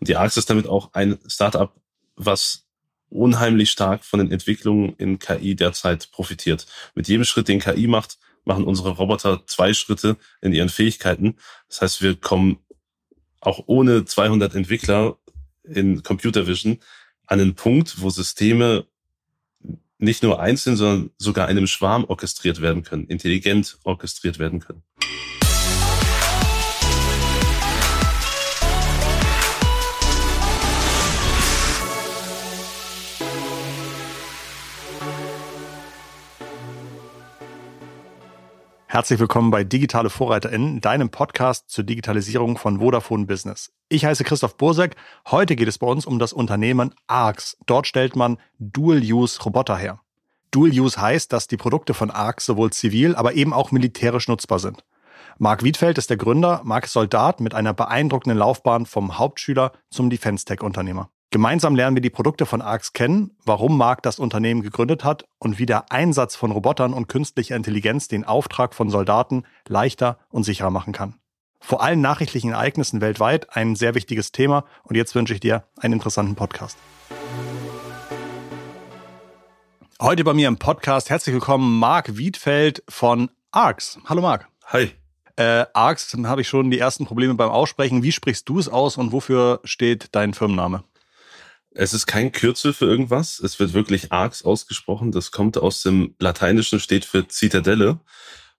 Und die ARX ist damit auch ein Startup, was unheimlich stark von den Entwicklungen in KI derzeit profitiert. Mit jedem Schritt, den KI macht, machen unsere Roboter zwei Schritte in ihren Fähigkeiten. Das heißt, wir kommen auch ohne 200 Entwickler in Computer Vision an einen Punkt, wo Systeme nicht nur einzeln, sondern sogar einem Schwarm orchestriert werden können, intelligent orchestriert werden können. Herzlich willkommen bei Digitale VorreiterInnen, deinem Podcast zur Digitalisierung von Vodafone Business. Ich heiße Christoph Bursek. Heute geht es bei uns um das Unternehmen ARX. Dort stellt man Dual-Use-Roboter her. Dual-Use heißt, dass die Produkte von ARX sowohl zivil, aber eben auch militärisch nutzbar sind. Marc Wiedfeld ist der Gründer, Marc Soldat mit einer beeindruckenden Laufbahn vom Hauptschüler zum Defense-Tech-Unternehmer. Gemeinsam lernen wir die Produkte von ARX kennen, warum Mark das Unternehmen gegründet hat und wie der Einsatz von Robotern und künstlicher Intelligenz den Auftrag von Soldaten leichter und sicherer machen kann. Vor allen nachrichtlichen Ereignissen weltweit ein sehr wichtiges Thema und jetzt wünsche ich dir einen interessanten Podcast. Heute bei mir im Podcast herzlich willkommen Marc Wiedfeld von ARX. Hallo Marc. Hi. Äh, ARX habe ich schon die ersten Probleme beim Aussprechen. Wie sprichst du es aus und wofür steht dein Firmenname? Es ist kein Kürzel für irgendwas. Es wird wirklich Arx ausgesprochen. Das kommt aus dem Lateinischen, steht für Zitadelle.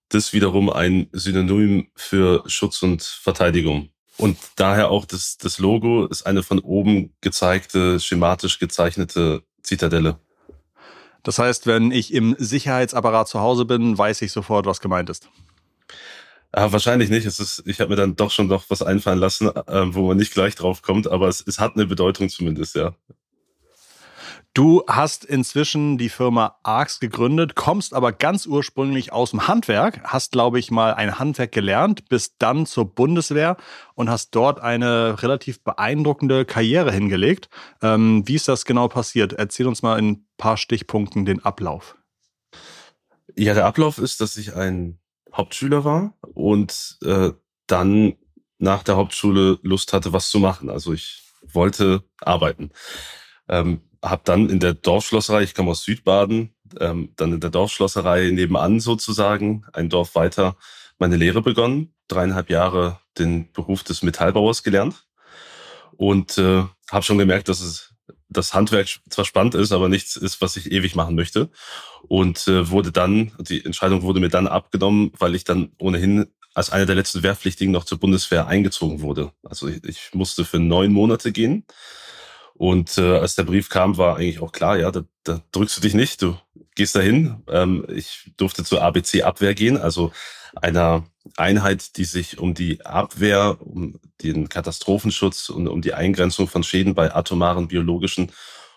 Das wiederum ein Synonym für Schutz und Verteidigung. Und daher auch das, das Logo ist eine von oben gezeigte, schematisch gezeichnete Zitadelle. Das heißt, wenn ich im Sicherheitsapparat zu Hause bin, weiß ich sofort, was gemeint ist. Ah, wahrscheinlich nicht. Es ist, ich habe mir dann doch schon noch was einfallen lassen, äh, wo man nicht gleich drauf kommt, aber es, es hat eine Bedeutung zumindest, ja. Du hast inzwischen die Firma ARX gegründet, kommst aber ganz ursprünglich aus dem Handwerk, hast, glaube ich, mal ein Handwerk gelernt, bist dann zur Bundeswehr und hast dort eine relativ beeindruckende Karriere hingelegt. Ähm, wie ist das genau passiert? Erzähl uns mal in ein paar Stichpunkten den Ablauf. Ja, der Ablauf ist, dass ich ein Hauptschüler war und äh, dann nach der Hauptschule Lust hatte, was zu machen. Also ich wollte arbeiten. Ähm, habe dann in der Dorfschlosserei, ich komme aus Südbaden, ähm, dann in der Dorfschlosserei nebenan sozusagen, ein Dorf weiter, meine Lehre begonnen, dreieinhalb Jahre den Beruf des Metallbauers gelernt und äh, habe schon gemerkt, dass es das Handwerk zwar spannend ist, aber nichts ist, was ich ewig machen möchte. Und äh, wurde dann, die Entscheidung wurde mir dann abgenommen, weil ich dann ohnehin als einer der letzten Wehrpflichtigen noch zur Bundeswehr eingezogen wurde. Also ich, ich musste für neun Monate gehen. Und äh, als der Brief kam, war eigentlich auch klar, ja, da, da drückst du dich nicht, du gehst dahin. Ähm, ich durfte zur ABC-Abwehr gehen, also einer Einheit, die sich um die Abwehr, um den Katastrophenschutz und um die Eingrenzung von Schäden bei atomaren, biologischen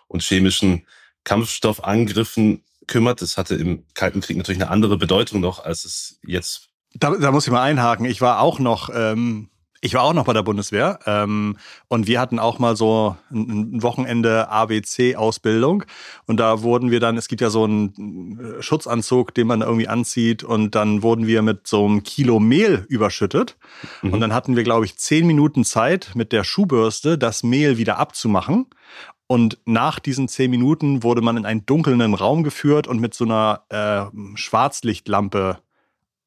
und chemischen Kampfstoffangriffen kümmert. Das hatte im Kalten Krieg natürlich eine andere Bedeutung noch, als es jetzt. Da, da muss ich mal einhaken. Ich war auch noch ähm, ich war auch noch bei der Bundeswehr ähm, und wir hatten auch mal so ein Wochenende ABC-Ausbildung und da wurden wir dann, es gibt ja so einen äh, Schutzanzug, den man irgendwie anzieht und dann wurden wir mit so einem Kilo Mehl überschüttet. Mhm. und dann hatten wir, glaube ich, zehn Minuten Zeit mit der Schuhbürste das Mehl wieder abzumachen. Und nach diesen zehn Minuten wurde man in einen dunklen Raum geführt und mit so einer äh, Schwarzlichtlampe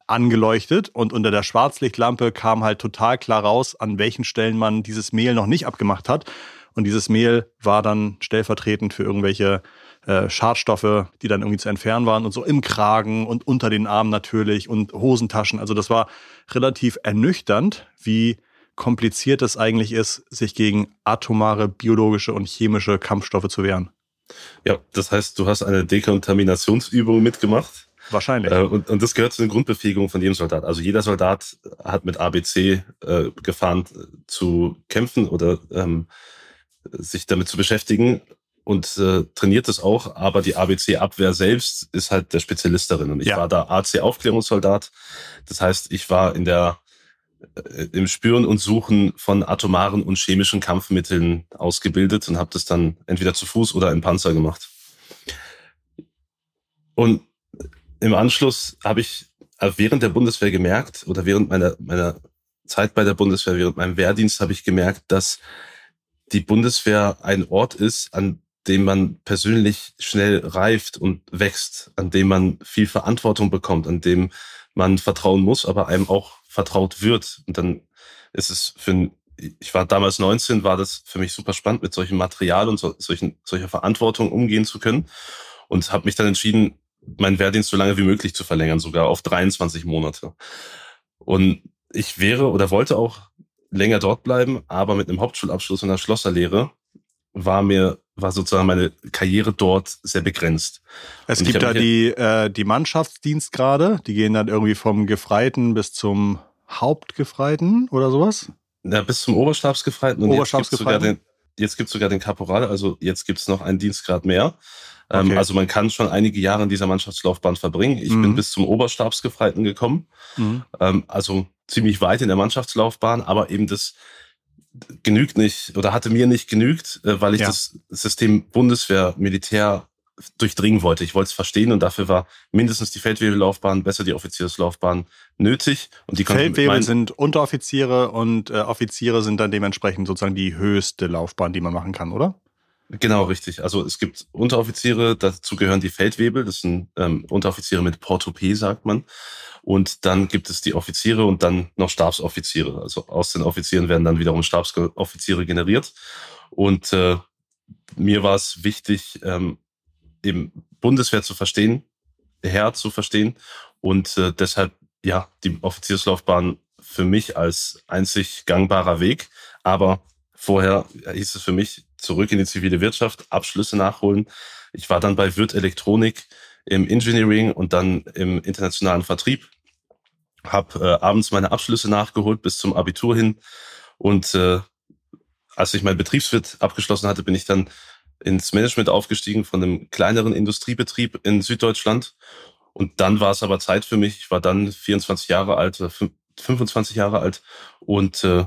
angeleuchtet und unter der Schwarzlichtlampe kam halt total klar raus, an welchen Stellen man dieses Mehl noch nicht abgemacht hat. Und dieses Mehl war dann stellvertretend für irgendwelche äh, Schadstoffe, die dann irgendwie zu entfernen waren und so im Kragen und unter den Armen natürlich und Hosentaschen. Also das war relativ ernüchternd, wie kompliziert es eigentlich ist, sich gegen atomare, biologische und chemische Kampfstoffe zu wehren. Ja, das heißt, du hast eine Dekontaminationsübung mitgemacht. Wahrscheinlich. Äh, und, und das gehört zu den Grundbefähigungen von jedem Soldat. Also jeder Soldat hat mit ABC äh, gefahren zu kämpfen oder ähm, sich damit zu beschäftigen und äh, trainiert es auch, aber die ABC-Abwehr selbst ist halt der Spezialist darin. Und ich ja. war da AC-Aufklärungssoldat. Das heißt, ich war in der äh, im Spüren und Suchen von atomaren und chemischen Kampfmitteln ausgebildet und habe das dann entweder zu Fuß oder im Panzer gemacht. Und im Anschluss habe ich äh, während der Bundeswehr gemerkt oder während meiner, meiner Zeit bei der Bundeswehr, während meinem Wehrdienst habe ich gemerkt, dass die Bundeswehr ein Ort ist, an dem man persönlich schnell reift und wächst, an dem man viel Verantwortung bekommt, an dem man vertrauen muss, aber einem auch vertraut wird. Und dann ist es für ich war damals 19, war das für mich super spannend, mit solchem Material und so, solchen, solcher Verantwortung umgehen zu können. Und habe mich dann entschieden, meinen Wehrdienst so lange wie möglich zu verlängern, sogar auf 23 Monate. Und ich wäre oder wollte auch länger dort bleiben, aber mit einem Hauptschulabschluss und einer Schlosserlehre war mir war sozusagen meine Karriere dort sehr begrenzt. Es und gibt da die äh, die Mannschaftsdienstgrade, die gehen dann irgendwie vom Gefreiten bis zum Hauptgefreiten oder sowas? Ja, bis zum Oberstabsgefreiten und Oberstabsgefreiten. jetzt gibt es sogar den Kaporal, also jetzt gibt es noch einen Dienstgrad mehr. Ähm, okay. also man kann schon einige Jahre in dieser Mannschaftslaufbahn verbringen. Ich mhm. bin bis zum Oberstabsgefreiten gekommen. Mhm. Ähm, also ziemlich weit in der Mannschaftslaufbahn, aber eben das genügt nicht oder hatte mir nicht genügt, äh, weil ich ja. das System Bundeswehr, Militär durchdringen wollte. Ich wollte es verstehen und dafür war mindestens die Feldwebellaufbahn, besser die Offizierslaufbahn nötig. Und die Feldwebel sind Unteroffiziere und äh, Offiziere sind dann dementsprechend sozusagen die höchste Laufbahn, die man machen kann, oder? Genau, richtig. Also es gibt Unteroffiziere, dazu gehören die Feldwebel, das sind ähm, Unteroffiziere mit Portopee, sagt man. Und dann gibt es die Offiziere und dann noch Stabsoffiziere. Also aus den Offizieren werden dann wiederum Stabsoffiziere generiert. Und äh, mir war es wichtig, ähm, eben Bundeswehr zu verstehen, Herr zu verstehen und äh, deshalb ja die Offizierslaufbahn für mich als einzig gangbarer Weg. Aber vorher hieß es für mich, zurück in die zivile Wirtschaft, Abschlüsse nachholen. Ich war dann bei Wirt Elektronik im Engineering und dann im internationalen Vertrieb. Habe äh, abends meine Abschlüsse nachgeholt bis zum Abitur hin. Und äh, als ich mein Betriebswirt abgeschlossen hatte, bin ich dann ins Management aufgestiegen von einem kleineren Industriebetrieb in Süddeutschland. Und dann war es aber Zeit für mich. Ich war dann 24 Jahre alt, 25 Jahre alt und äh,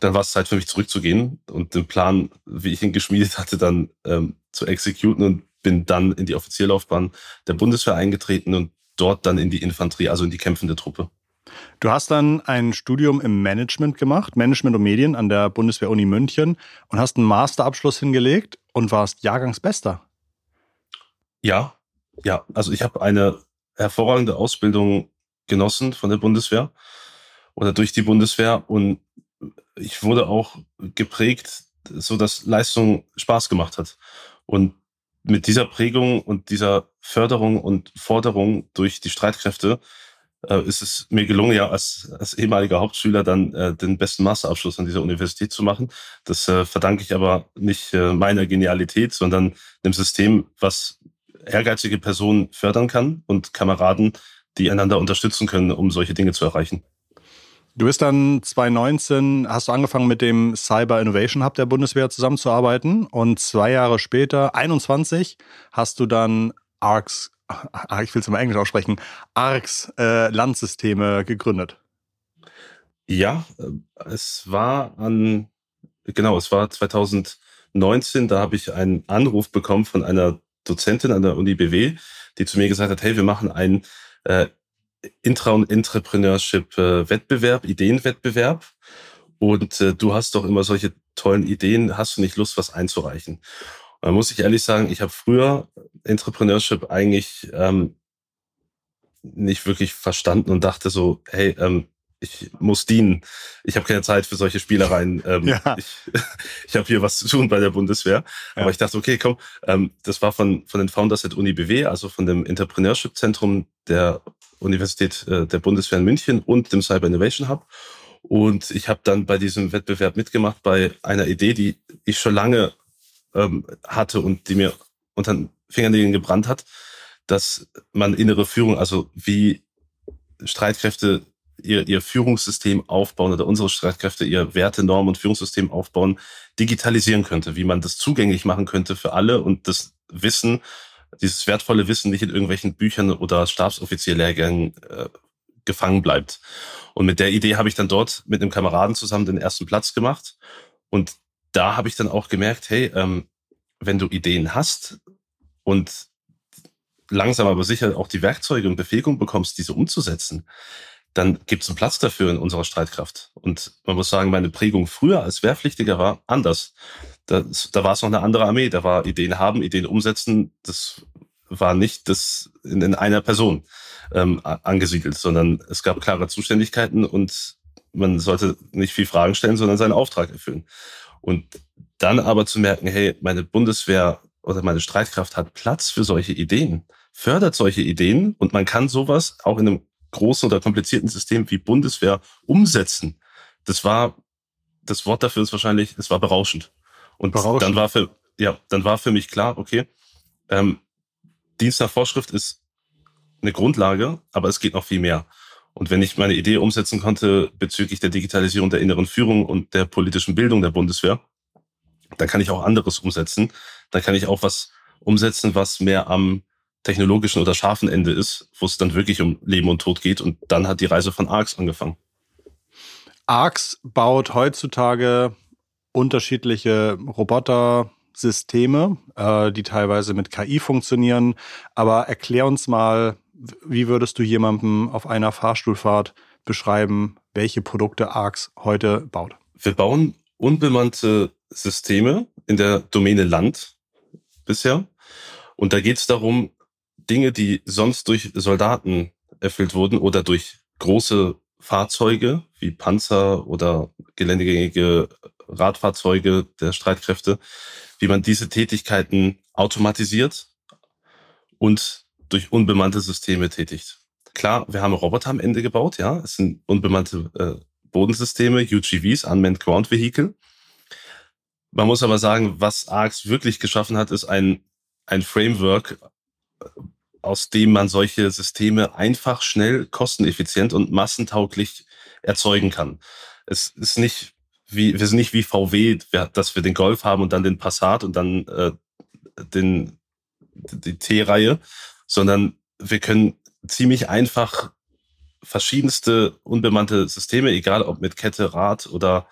dann war es Zeit für mich zurückzugehen und den Plan, wie ich ihn geschmiedet hatte, dann ähm, zu exekuten und bin dann in die Offizierlaufbahn der Bundeswehr eingetreten und dort dann in die Infanterie, also in die kämpfende Truppe. Du hast dann ein Studium im Management gemacht, Management und Medien an der Bundeswehr-Uni München und hast einen Masterabschluss hingelegt und warst Jahrgangsbester. Ja, ja, also ich habe eine hervorragende Ausbildung genossen von der Bundeswehr oder durch die Bundeswehr und ich wurde auch geprägt, so dass Leistung Spaß gemacht hat. Und mit dieser Prägung und dieser Förderung und Forderung durch die Streitkräfte äh, ist es mir gelungen, ja als, als ehemaliger Hauptschüler dann äh, den besten Masterabschluss an dieser Universität zu machen. Das äh, verdanke ich aber nicht äh, meiner Genialität, sondern dem System, was ehrgeizige Personen fördern kann und Kameraden, die einander unterstützen können, um solche Dinge zu erreichen. Du bist dann 2019, hast du angefangen mit dem Cyber Innovation Hub der Bundeswehr zusammenzuarbeiten und zwei Jahre später, 21, hast du dann ARCS, ich will es mal Englisch aussprechen, ARCS äh, Landsysteme gegründet. Ja, äh, es war an, genau, es war 2019, da habe ich einen Anruf bekommen von einer Dozentin an der Uni BW, die zu mir gesagt hat, hey, wir machen ein äh, Intra- und Entrepreneurship-Wettbewerb, äh, Ideenwettbewerb. Und äh, du hast doch immer solche tollen Ideen, hast du nicht Lust, was einzureichen? Da muss ich ehrlich sagen, ich habe früher Entrepreneurship eigentlich ähm, nicht wirklich verstanden und dachte so, hey, ähm, ich muss dienen. Ich habe keine Zeit für solche Spielereien. Ähm, ja. Ich, ich habe hier was zu tun bei der Bundeswehr. Ja. Aber ich dachte, okay, komm, ähm, das war von, von den Founders at Uni BW, also von dem Entrepreneurship-Zentrum der Universität äh, der Bundeswehr in München und dem Cyber Innovation Hub. Und ich habe dann bei diesem Wettbewerb mitgemacht bei einer Idee, die ich schon lange ähm, hatte und die mir unter den Fingernägeln gebrannt hat, dass man innere Führung, also wie Streitkräfte ihr, ihr Führungssystem aufbauen oder unsere Streitkräfte ihr Werte, Normen und Führungssystem aufbauen, digitalisieren könnte, wie man das zugänglich machen könnte für alle und das Wissen dieses wertvolle Wissen nicht in irgendwelchen Büchern oder Stabsoffizierlehrgängen äh, gefangen bleibt. Und mit der Idee habe ich dann dort mit einem Kameraden zusammen den ersten Platz gemacht. Und da habe ich dann auch gemerkt, hey, ähm, wenn du Ideen hast und langsam aber sicher auch die Werkzeuge und Befähigung bekommst, diese umzusetzen, dann gibt es einen Platz dafür in unserer Streitkraft. Und man muss sagen, meine Prägung früher als Wehrpflichtiger war anders. Das, da war es noch eine andere Armee. Da war Ideen haben, Ideen umsetzen. Das war nicht das in, in einer Person ähm, angesiedelt, sondern es gab klare Zuständigkeiten und man sollte nicht viel Fragen stellen, sondern seinen Auftrag erfüllen. Und dann aber zu merken, hey, meine Bundeswehr oder meine Streitkraft hat Platz für solche Ideen, fördert solche Ideen und man kann sowas auch in einem großen oder komplizierten System wie Bundeswehr umsetzen. Das war, das Wort dafür ist wahrscheinlich, es war berauschend. Und berauschend. dann war für, ja, dann war für mich klar, okay, ähm, Dienst nach Vorschrift ist eine Grundlage, aber es geht noch viel mehr. Und wenn ich meine Idee umsetzen konnte bezüglich der Digitalisierung der inneren Führung und der politischen Bildung der Bundeswehr, dann kann ich auch anderes umsetzen. Dann kann ich auch was umsetzen, was mehr am technologischen oder scharfen Ende ist, wo es dann wirklich um Leben und Tod geht. Und dann hat die Reise von ARX angefangen. ARX baut heutzutage unterschiedliche Roboter-Systeme, äh, die teilweise mit KI funktionieren. Aber erklär uns mal, wie würdest du jemandem auf einer Fahrstuhlfahrt beschreiben, welche Produkte ARX heute baut? Wir bauen unbemannte Systeme in der Domäne Land bisher. Und da geht es darum, Dinge, die sonst durch Soldaten erfüllt wurden oder durch große Fahrzeuge wie Panzer oder geländegängige Radfahrzeuge der Streitkräfte, wie man diese Tätigkeiten automatisiert und durch unbemannte Systeme tätigt. Klar, wir haben Roboter am Ende gebaut, ja. Es sind unbemannte äh, Bodensysteme, UGVs, Unmanned Ground Vehicle. Man muss aber sagen, was ARX wirklich geschaffen hat, ist ein, ein Framework, aus dem man solche Systeme einfach, schnell, kosteneffizient und massentauglich erzeugen kann. Es ist nicht wie, wir sind nicht wie VW, dass wir den Golf haben und dann den Passat und dann äh, den, die T-Reihe, sondern wir können ziemlich einfach verschiedenste unbemannte Systeme, egal ob mit Kette, Rad oder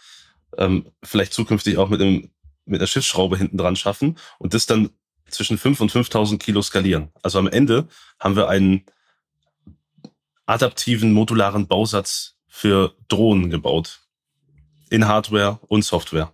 ähm, vielleicht zukünftig auch mit, einem, mit einer Schiffsschraube hinten dran schaffen und das dann zwischen 5 und 5000 Kilo skalieren. Also am Ende haben wir einen adaptiven modularen Bausatz für Drohnen gebaut. In Hardware und Software.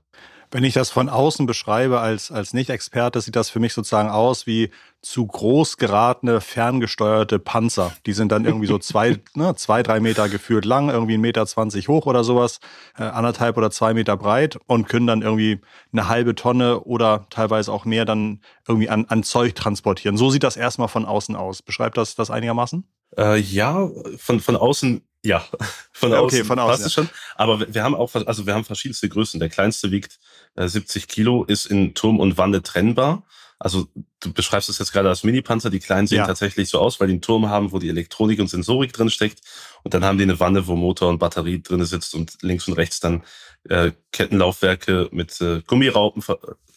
Wenn ich das von außen beschreibe als, als Nicht-Experte, sieht das für mich sozusagen aus wie zu groß geratene, ferngesteuerte Panzer. Die sind dann irgendwie so zwei, ne, zwei, drei Meter geführt lang, irgendwie ein Meter zwanzig hoch oder sowas, äh, anderthalb oder zwei Meter breit und können dann irgendwie eine halbe Tonne oder teilweise auch mehr dann irgendwie an, an Zeug transportieren. So sieht das erstmal von außen aus. Beschreibt das das einigermaßen? Äh, ja, von, von außen ja, von außen, okay, von außen passt ja. schon. Aber wir haben auch, also wir haben verschiedenste Größen. Der kleinste wiegt 70 Kilo, ist in Turm und Wanne trennbar. Also du beschreibst es jetzt gerade als Mini-Panzer. Die kleinen sehen ja. tatsächlich so aus, weil die einen Turm haben, wo die Elektronik und Sensorik drin steckt. Und dann haben die eine Wanne, wo Motor und Batterie drin sitzt und links und rechts dann äh, Kettenlaufwerke mit äh, Gummiraupen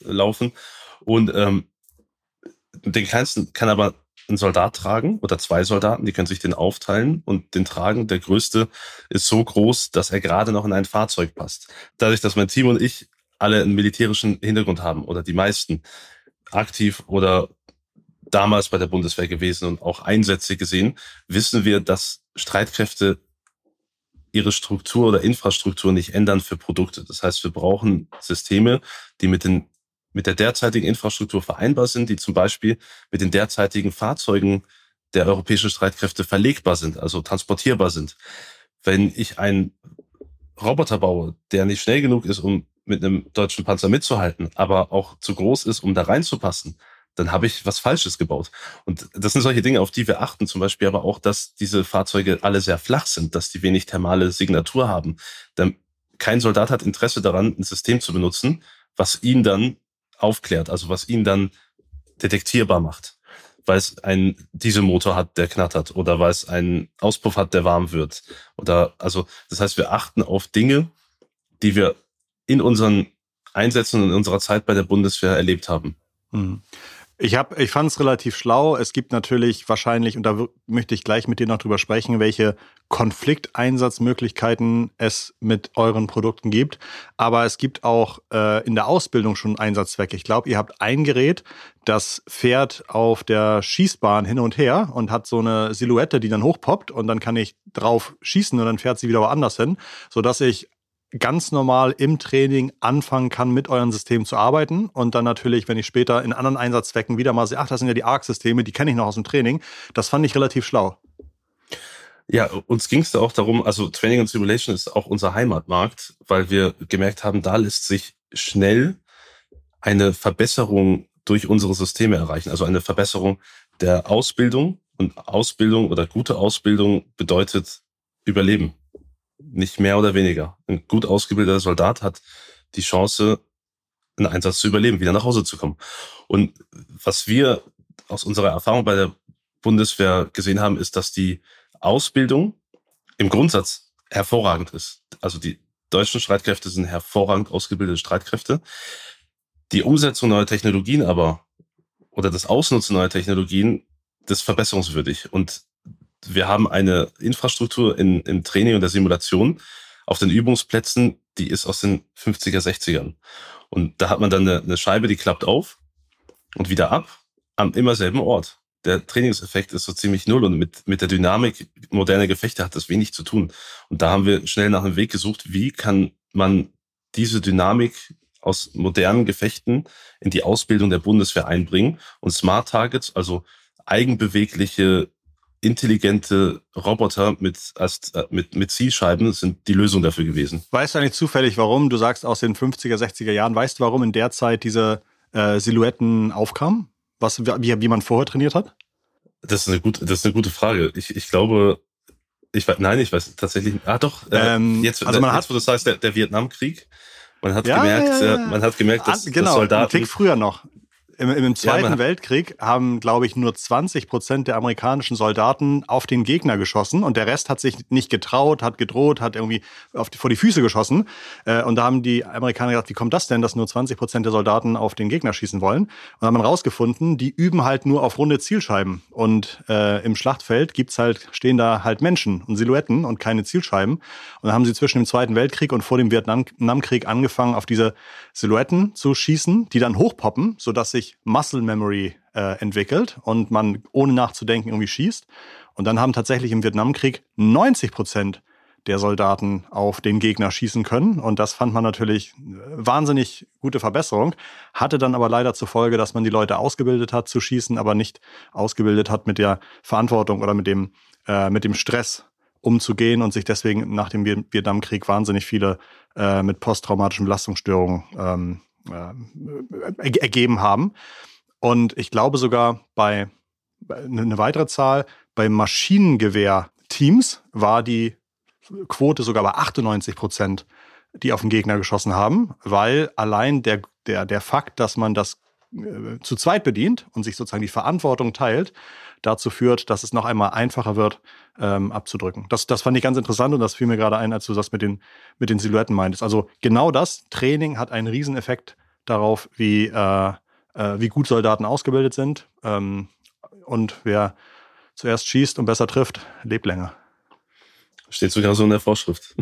laufen. Und ähm, den kleinsten kann aber ein Soldat tragen oder zwei Soldaten, die können sich den aufteilen und den tragen. Der größte ist so groß, dass er gerade noch in ein Fahrzeug passt. Dadurch, dass mein Team und ich alle einen militärischen Hintergrund haben oder die meisten aktiv oder damals bei der Bundeswehr gewesen und auch Einsätze gesehen, wissen wir, dass Streitkräfte ihre Struktur oder Infrastruktur nicht ändern für Produkte. Das heißt, wir brauchen Systeme, die mit den mit der derzeitigen Infrastruktur vereinbar sind, die zum Beispiel mit den derzeitigen Fahrzeugen der europäischen Streitkräfte verlegbar sind, also transportierbar sind. Wenn ich einen Roboter baue, der nicht schnell genug ist, um mit einem deutschen Panzer mitzuhalten, aber auch zu groß ist, um da reinzupassen, dann habe ich was Falsches gebaut. Und das sind solche Dinge, auf die wir achten. Zum Beispiel aber auch, dass diese Fahrzeuge alle sehr flach sind, dass die wenig thermale Signatur haben. Denn kein Soldat hat Interesse daran, ein System zu benutzen, was ihn dann aufklärt, also was ihn dann detektierbar macht. Weil es einen Dieselmotor hat, der knattert, oder weil es einen Auspuff hat, der warm wird. Oder also, das heißt, wir achten auf Dinge, die wir in unseren Einsätzen und in unserer Zeit bei der Bundeswehr erlebt haben. Hm. Ich, hab, ich fand es relativ schlau. Es gibt natürlich wahrscheinlich, und da möchte ich gleich mit dir noch drüber sprechen, welche Konflikteinsatzmöglichkeiten es mit euren Produkten gibt. Aber es gibt auch äh, in der Ausbildung schon Einsatzzwecke. Ich glaube, ihr habt ein Gerät, das fährt auf der Schießbahn hin und her und hat so eine Silhouette, die dann hochpoppt und dann kann ich drauf schießen und dann fährt sie wieder woanders hin, sodass ich ganz normal im Training anfangen kann, mit euren Systemen zu arbeiten. Und dann natürlich, wenn ich später in anderen Einsatzzwecken wieder mal sehe, ach, das sind ja die ARC-Systeme, die kenne ich noch aus dem Training. Das fand ich relativ schlau. Ja, uns ging es da auch darum, also Training und Simulation ist auch unser Heimatmarkt, weil wir gemerkt haben, da lässt sich schnell eine Verbesserung durch unsere Systeme erreichen. Also eine Verbesserung der Ausbildung. Und Ausbildung oder gute Ausbildung bedeutet Überleben nicht mehr oder weniger. Ein gut ausgebildeter Soldat hat die Chance, einen Einsatz zu überleben, wieder nach Hause zu kommen. Und was wir aus unserer Erfahrung bei der Bundeswehr gesehen haben, ist, dass die Ausbildung im Grundsatz hervorragend ist. Also die deutschen Streitkräfte sind hervorragend ausgebildete Streitkräfte. Die Umsetzung neuer Technologien aber oder das Ausnutzen neuer Technologien, das ist verbesserungswürdig. Und wir haben eine Infrastruktur in, im Training und der Simulation auf den Übungsplätzen, die ist aus den 50er, 60ern. Und da hat man dann eine, eine Scheibe, die klappt auf und wieder ab am immer selben Ort. Der Trainingseffekt ist so ziemlich null und mit, mit der Dynamik moderner Gefechte hat das wenig zu tun. Und da haben wir schnell nach einem Weg gesucht, wie kann man diese Dynamik aus modernen Gefechten in die Ausbildung der Bundeswehr einbringen und Smart Targets, also eigenbewegliche intelligente Roboter mit, äh, mit, mit Zielscheiben sind die Lösung dafür gewesen. Weißt du eigentlich zufällig, warum? Du sagst aus den 50er, 60er Jahren. Weißt du, warum in der Zeit diese äh, Silhouetten aufkamen? Was, wie, wie man vorher trainiert hat? Das ist eine gute, das ist eine gute Frage. Ich, ich glaube, ich weiß, nein, ich weiß tatsächlich. Ah, doch. Äh, ähm, jetzt, also man jetzt, hat, wo du sagst, der, der Vietnamkrieg. Man hat ja, gemerkt, ja, ja, äh, man hat gemerkt, dass, ah, genau, dass Soldaten. Ein Tick früher noch. Im, Im, Zweiten ja, Weltkrieg haben, glaube ich, nur 20 Prozent der amerikanischen Soldaten auf den Gegner geschossen und der Rest hat sich nicht getraut, hat gedroht, hat irgendwie auf die, vor die Füße geschossen. Äh, und da haben die Amerikaner gesagt, wie kommt das denn, dass nur 20 Prozent der Soldaten auf den Gegner schießen wollen? Und dann haben man rausgefunden, die üben halt nur auf runde Zielscheiben. Und äh, im Schlachtfeld gibt's halt, stehen da halt Menschen und Silhouetten und keine Zielscheiben. Und dann haben sie zwischen dem Zweiten Weltkrieg und vor dem Vietnamkrieg angefangen, auf diese Silhouetten zu schießen, die dann hochpoppen, sodass sich sich Muscle Memory äh, entwickelt und man ohne nachzudenken irgendwie schießt. Und dann haben tatsächlich im Vietnamkrieg 90 Prozent der Soldaten auf den Gegner schießen können. Und das fand man natürlich äh, wahnsinnig gute Verbesserung, hatte dann aber leider zur Folge, dass man die Leute ausgebildet hat zu schießen, aber nicht ausgebildet hat mit der Verantwortung oder mit dem, äh, mit dem Stress umzugehen und sich deswegen nach dem Vietnamkrieg wahnsinnig viele äh, mit posttraumatischen Belastungsstörungen ähm, äh, ergeben haben. Und ich glaube sogar bei eine weitere Zahl, bei Maschinengewehr-Teams war die Quote sogar bei 98 Prozent, die auf den Gegner geschossen haben, weil allein der, der, der Fakt, dass man das äh, zu zweit bedient und sich sozusagen die Verantwortung teilt, dazu führt, dass es noch einmal einfacher wird, ähm, abzudrücken. Das, das fand ich ganz interessant und das fiel mir gerade ein, als du das mit den, mit den Silhouetten meintest. Also genau das, Training hat einen Rieseneffekt darauf, wie, äh, äh, wie gut Soldaten ausgebildet sind. Ähm, und wer zuerst schießt und besser trifft, lebt länger. Steht sogar so in der Vorschrift.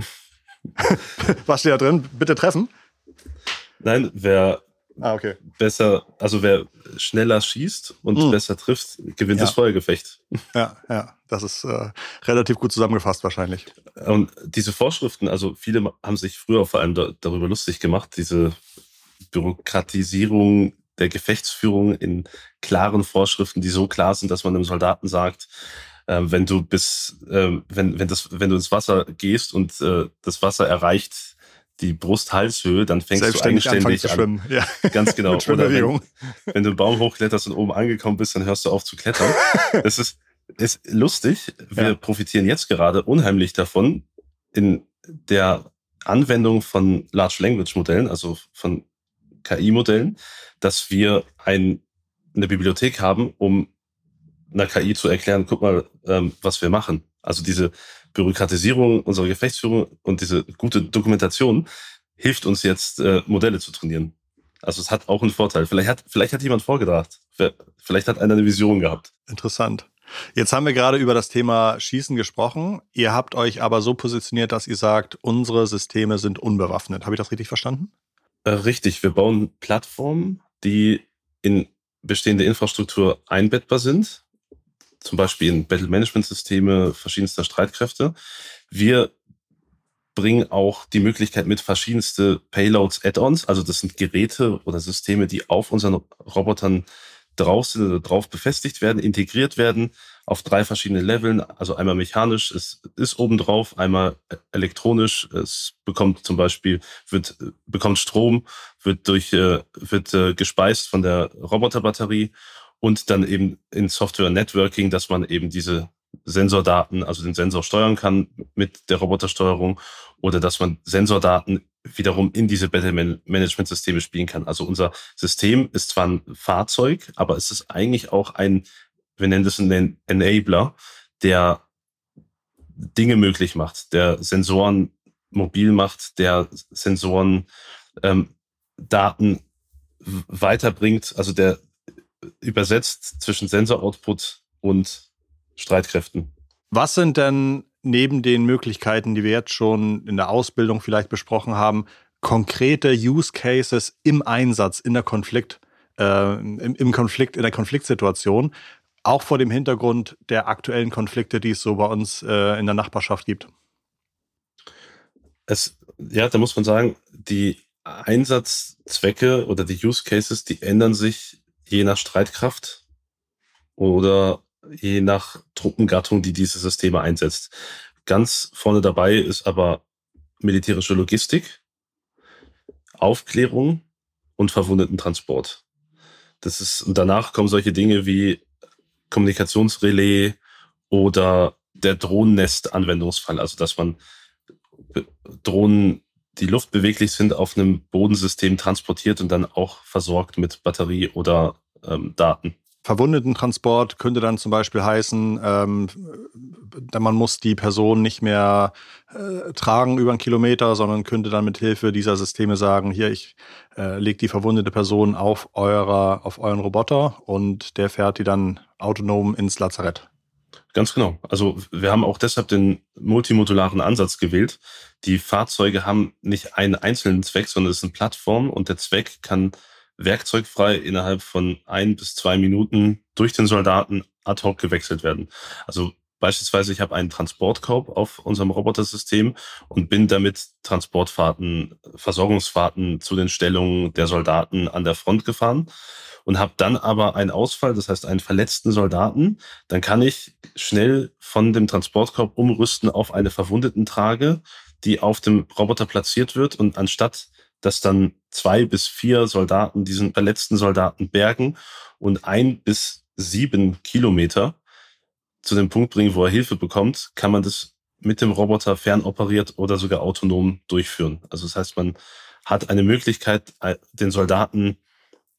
Was steht da drin? Bitte treffen? Nein, wer Ah, okay. Besser, also wer schneller schießt und mhm. besser trifft, gewinnt ja. das Feuergefecht. Ja, ja, das ist äh, relativ gut zusammengefasst wahrscheinlich. Und diese Vorschriften, also viele haben sich früher vor allem da, darüber lustig gemacht, diese Bürokratisierung der Gefechtsführung in klaren Vorschriften, die so klar sind, dass man dem Soldaten sagt, äh, wenn du bis, äh, wenn, wenn das, wenn du ins Wasser gehst und äh, das Wasser erreicht die Brust-Halshöhe, dann fängst du eigenständig an. Zu schwimmen. Ja. Ganz genau. Oder wenn, wenn, du einen Baum hochkletterst und oben angekommen bist, dann hörst du auf zu klettern. das ist, ist lustig. Wir ja. profitieren jetzt gerade unheimlich davon in der Anwendung von Large Language Modellen, also von KI-Modellen, dass wir ein, eine Bibliothek haben, um einer KI zu erklären, guck mal, ähm, was wir machen. Also diese Bürokratisierung unserer Gefechtsführung und diese gute Dokumentation hilft uns jetzt, äh, Modelle zu trainieren. Also es hat auch einen Vorteil. Vielleicht hat, vielleicht hat jemand vorgedacht. Vielleicht hat einer eine Vision gehabt. Interessant. Jetzt haben wir gerade über das Thema Schießen gesprochen. Ihr habt euch aber so positioniert, dass ihr sagt, unsere Systeme sind unbewaffnet. Habe ich das richtig verstanden? Äh, richtig. Wir bauen Plattformen, die in bestehende Infrastruktur einbettbar sind. Zum Beispiel in Battle-Management-Systeme verschiedenster Streitkräfte. Wir bringen auch die Möglichkeit mit verschiedenste Payloads, Add-ons. Also das sind Geräte oder Systeme, die auf unseren Robotern drauf sind oder drauf befestigt werden, integriert werden auf drei verschiedene Leveln. Also einmal mechanisch, es ist oben drauf, einmal elektronisch, es bekommt zum Beispiel, wird, bekommt Strom, wird durch, äh, wird äh, gespeist von der Roboterbatterie und dann eben in Software Networking, dass man eben diese Sensordaten, also den Sensor steuern kann mit der Robotersteuerung oder dass man Sensordaten wiederum in diese Battle Management Systeme spielen kann. Also unser System ist zwar ein Fahrzeug, aber es ist eigentlich auch ein, wir nennen das einen Enabler, der Dinge möglich macht, der Sensoren mobil macht, der Sensoren ähm, Daten weiterbringt, also der übersetzt zwischen Sensor-Output und Streitkräften. Was sind denn neben den Möglichkeiten, die wir jetzt schon in der Ausbildung vielleicht besprochen haben, konkrete Use Cases im Einsatz, in der Konflikt, äh, im, im Konflikt, in der Konfliktsituation, auch vor dem Hintergrund der aktuellen Konflikte, die es so bei uns äh, in der Nachbarschaft gibt? Es, ja, da muss man sagen, die Einsatzzwecke oder die Use Cases, die ändern sich je nach Streitkraft oder je nach Truppengattung, die diese Systeme einsetzt. Ganz vorne dabei ist aber militärische Logistik, Aufklärung und Verwundetentransport. Das ist, und danach kommen solche Dinge wie Kommunikationsrelais oder der Drohnennest-Anwendungsfall, also dass man Drohnen, die luftbeweglich sind, auf einem Bodensystem transportiert und dann auch versorgt mit Batterie oder ähm, Daten. Verwundetentransport könnte dann zum Beispiel heißen, ähm, man muss die Person nicht mehr äh, tragen über einen Kilometer, sondern könnte dann mit Hilfe dieser Systeme sagen, hier, ich äh, lege die verwundete Person auf eurer, auf euren Roboter und der fährt die dann autonom ins Lazarett. Ganz genau. Also wir haben auch deshalb den multimodularen Ansatz gewählt. Die Fahrzeuge haben nicht einen einzelnen Zweck, sondern es sind Plattformen und der Zweck kann werkzeugfrei innerhalb von ein bis zwei Minuten durch den Soldaten ad hoc gewechselt werden. Also beispielsweise, ich habe einen Transportkorb auf unserem Robotersystem und bin damit Transportfahrten, Versorgungsfahrten zu den Stellungen der Soldaten an der Front gefahren und habe dann aber einen Ausfall, das heißt einen verletzten Soldaten, dann kann ich schnell von dem Transportkorb umrüsten auf eine verwundeten Trage, die auf dem Roboter platziert wird und anstatt dass dann zwei bis vier Soldaten diesen verletzten Soldaten bergen und ein bis sieben Kilometer zu dem Punkt bringen, wo er Hilfe bekommt, kann man das mit dem Roboter fernoperiert oder sogar autonom durchführen. Also das heißt, man hat eine Möglichkeit, äh, den Soldaten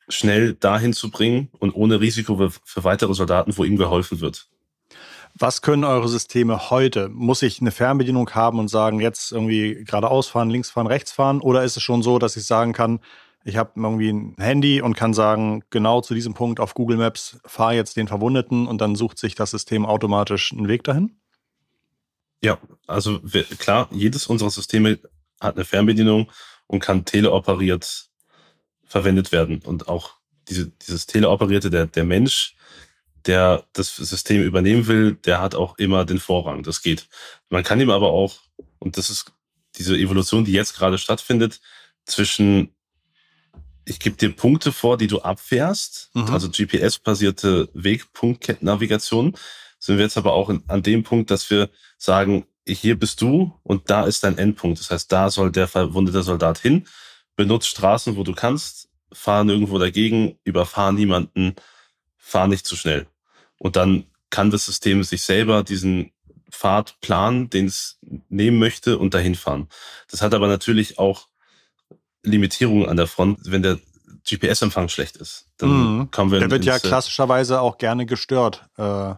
schnell dahin zu bringen und ohne Risiko für weitere Soldaten, wo ihm geholfen wird. Was können eure Systeme heute? Muss ich eine Fernbedienung haben und sagen, jetzt irgendwie geradeaus fahren, links fahren, rechts fahren? Oder ist es schon so, dass ich sagen kann, ich habe irgendwie ein Handy und kann sagen, genau zu diesem Punkt auf Google Maps fahre jetzt den Verwundeten und dann sucht sich das System automatisch einen Weg dahin? Ja, also klar, jedes unserer Systeme hat eine Fernbedienung und kann teleoperiert verwendet werden. Und auch diese, dieses teleoperierte, der, der Mensch der das System übernehmen will, der hat auch immer den Vorrang. Das geht. Man kann ihm aber auch, und das ist diese Evolution, die jetzt gerade stattfindet, zwischen ich gebe dir Punkte vor, die du abfährst, mhm. also GPS-basierte Wegpunktnavigation, sind wir jetzt aber auch an dem Punkt, dass wir sagen, hier bist du und da ist dein Endpunkt. Das heißt, da soll der verwundete Soldat hin. Benutzt Straßen, wo du kannst, fahr nirgendwo dagegen, überfahr niemanden, fahr nicht zu schnell. Und dann kann das System sich selber diesen Pfad planen, den es nehmen möchte und dahin fahren. Das hat aber natürlich auch Limitierungen an der Front, wenn der GPS-Empfang schlecht ist. Dann mhm. kommen wir Der wird ja klassischerweise auch gerne gestört. Äh,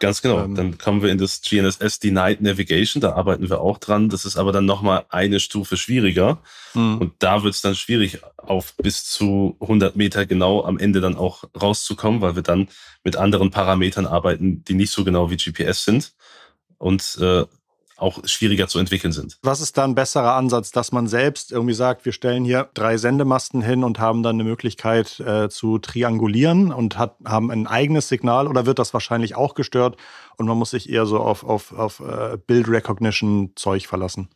Ganz genau. Ähm, dann kommen wir in das GNSS Denied Navigation, da arbeiten wir auch dran. Das ist aber dann nochmal eine Stufe schwieriger. Mhm. Und da wird es dann schwierig, auf bis zu 100 Meter genau am Ende dann auch rauszukommen, weil wir dann mit anderen Parametern arbeiten, die nicht so genau wie GPS sind. Und äh, auch schwieriger zu entwickeln sind. Was ist da ein besserer Ansatz, dass man selbst irgendwie sagt, wir stellen hier drei Sendemasten hin und haben dann eine Möglichkeit äh, zu triangulieren und hat, haben ein eigenes Signal oder wird das wahrscheinlich auch gestört und man muss sich eher so auf, auf, auf äh, Build Recognition Zeug verlassen?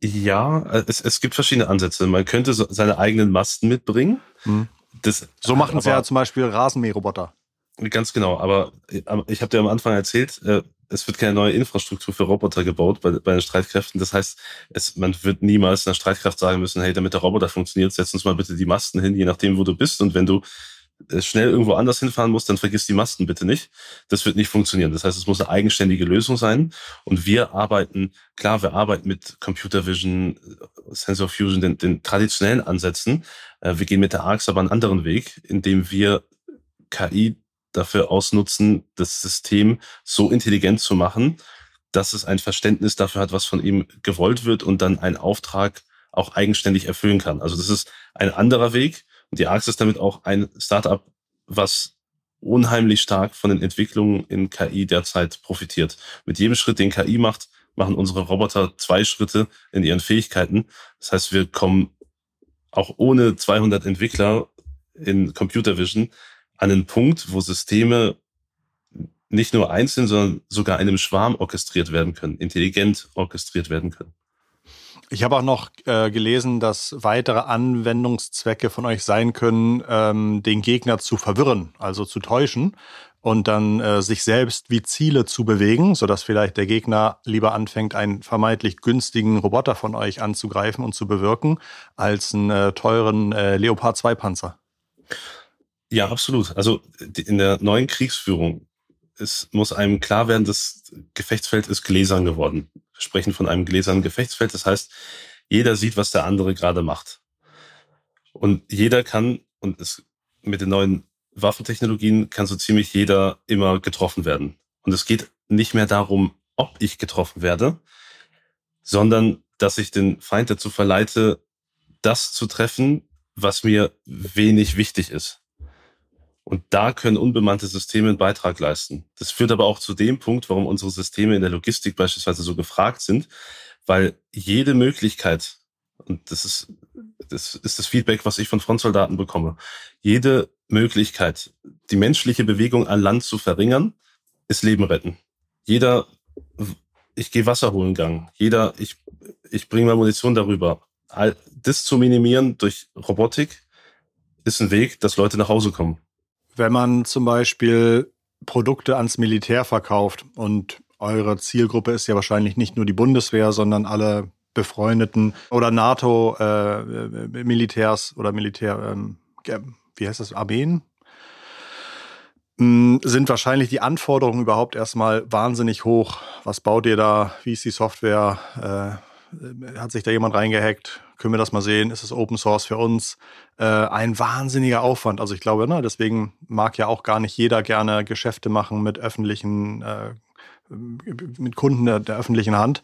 Ja, es, es gibt verschiedene Ansätze. Man könnte so seine eigenen Masten mitbringen. Hm. Das, so machen es ja zum Beispiel Rasenmäherroboter. Ganz genau, aber äh, ich habe dir am Anfang erzählt, äh, es wird keine neue Infrastruktur für Roboter gebaut bei, bei den Streitkräften. Das heißt, es, man wird niemals einer Streitkraft sagen müssen, hey, damit der Roboter funktioniert, setz uns mal bitte die Masten hin, je nachdem, wo du bist. Und wenn du äh, schnell irgendwo anders hinfahren musst, dann vergiss die Masten bitte nicht. Das wird nicht funktionieren. Das heißt, es muss eine eigenständige Lösung sein. Und wir arbeiten, klar, wir arbeiten mit Computer Vision, Sensor Fusion, den, den traditionellen Ansätzen. Wir gehen mit der ARX aber einen anderen Weg, indem wir KI dafür ausnutzen, das System so intelligent zu machen, dass es ein Verständnis dafür hat, was von ihm gewollt wird und dann einen Auftrag auch eigenständig erfüllen kann. Also das ist ein anderer Weg. Und die Arx ist damit auch ein Startup, was unheimlich stark von den Entwicklungen in KI derzeit profitiert. Mit jedem Schritt, den KI macht, machen unsere Roboter zwei Schritte in ihren Fähigkeiten. Das heißt, wir kommen auch ohne 200 Entwickler in Computer Vision an einen Punkt, wo Systeme nicht nur einzeln, sondern sogar einem Schwarm orchestriert werden können, intelligent orchestriert werden können. Ich habe auch noch äh, gelesen, dass weitere Anwendungszwecke von euch sein können, ähm, den Gegner zu verwirren, also zu täuschen und dann äh, sich selbst wie Ziele zu bewegen, sodass vielleicht der Gegner lieber anfängt, einen vermeintlich günstigen Roboter von euch anzugreifen und zu bewirken, als einen äh, teuren äh, Leopard 2 Panzer. Ja, absolut. Also in der neuen Kriegsführung es muss einem klar werden, das Gefechtsfeld ist gläsern geworden. Wir sprechen von einem gläsernen Gefechtsfeld. Das heißt, jeder sieht, was der andere gerade macht. Und jeder kann, und es, mit den neuen Waffentechnologien kann so ziemlich jeder immer getroffen werden. Und es geht nicht mehr darum, ob ich getroffen werde, sondern dass ich den Feind dazu verleite, das zu treffen, was mir wenig wichtig ist. Und da können unbemannte Systeme einen Beitrag leisten. Das führt aber auch zu dem Punkt, warum unsere Systeme in der Logistik beispielsweise so gefragt sind, weil jede Möglichkeit, und das ist, das ist das Feedback, was ich von Frontsoldaten bekomme, jede Möglichkeit, die menschliche Bewegung an Land zu verringern, ist Leben retten. Jeder, ich gehe Wasser holen Gang. Jeder, ich, ich bringe mal Munition darüber. All das zu minimieren durch Robotik ist ein Weg, dass Leute nach Hause kommen. Wenn man zum Beispiel Produkte ans Militär verkauft und eure Zielgruppe ist ja wahrscheinlich nicht nur die Bundeswehr, sondern alle befreundeten oder NATO-Militärs äh, oder Militär, ähm, wie heißt das, Armeen? Hm, sind wahrscheinlich die Anforderungen überhaupt erstmal wahnsinnig hoch. Was baut ihr da? Wie ist die Software? Äh, hat sich da jemand reingehackt? Können wir das mal sehen, ist es Open Source für uns? Äh, ein wahnsinniger Aufwand. Also ich glaube, ne, deswegen mag ja auch gar nicht jeder gerne Geschäfte machen mit öffentlichen, äh, mit Kunden der, der öffentlichen Hand.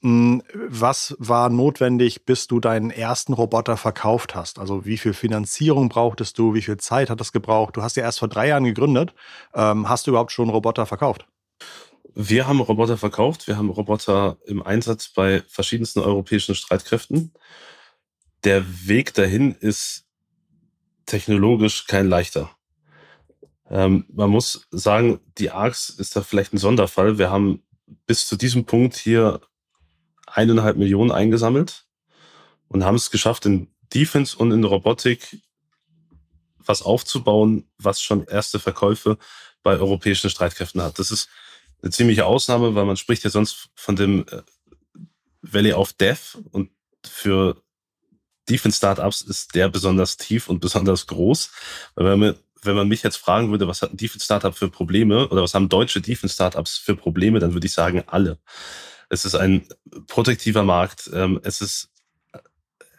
Hm, was war notwendig, bis du deinen ersten Roboter verkauft hast? Also wie viel Finanzierung brauchtest du? Wie viel Zeit hat das gebraucht? Du hast ja erst vor drei Jahren gegründet. Ähm, hast du überhaupt schon Roboter verkauft? Wir haben Roboter verkauft. Wir haben Roboter im Einsatz bei verschiedensten europäischen Streitkräften der Weg dahin ist technologisch kein leichter. Ähm, man muss sagen, die ARX ist da vielleicht ein Sonderfall. Wir haben bis zu diesem Punkt hier eineinhalb Millionen eingesammelt und haben es geschafft, in Defense und in Robotik was aufzubauen, was schon erste Verkäufe bei europäischen Streitkräften hat. Das ist eine ziemliche Ausnahme, weil man spricht ja sonst von dem äh, Valley of Death und für Defense-Startups ist der besonders tief und besonders groß. Weil wenn man, wenn man mich jetzt fragen würde, was hat ein Defense-Startup für Probleme oder was haben deutsche Defense-Startups für Probleme, dann würde ich sagen, alle. Es ist ein protektiver Markt, ähm, es ist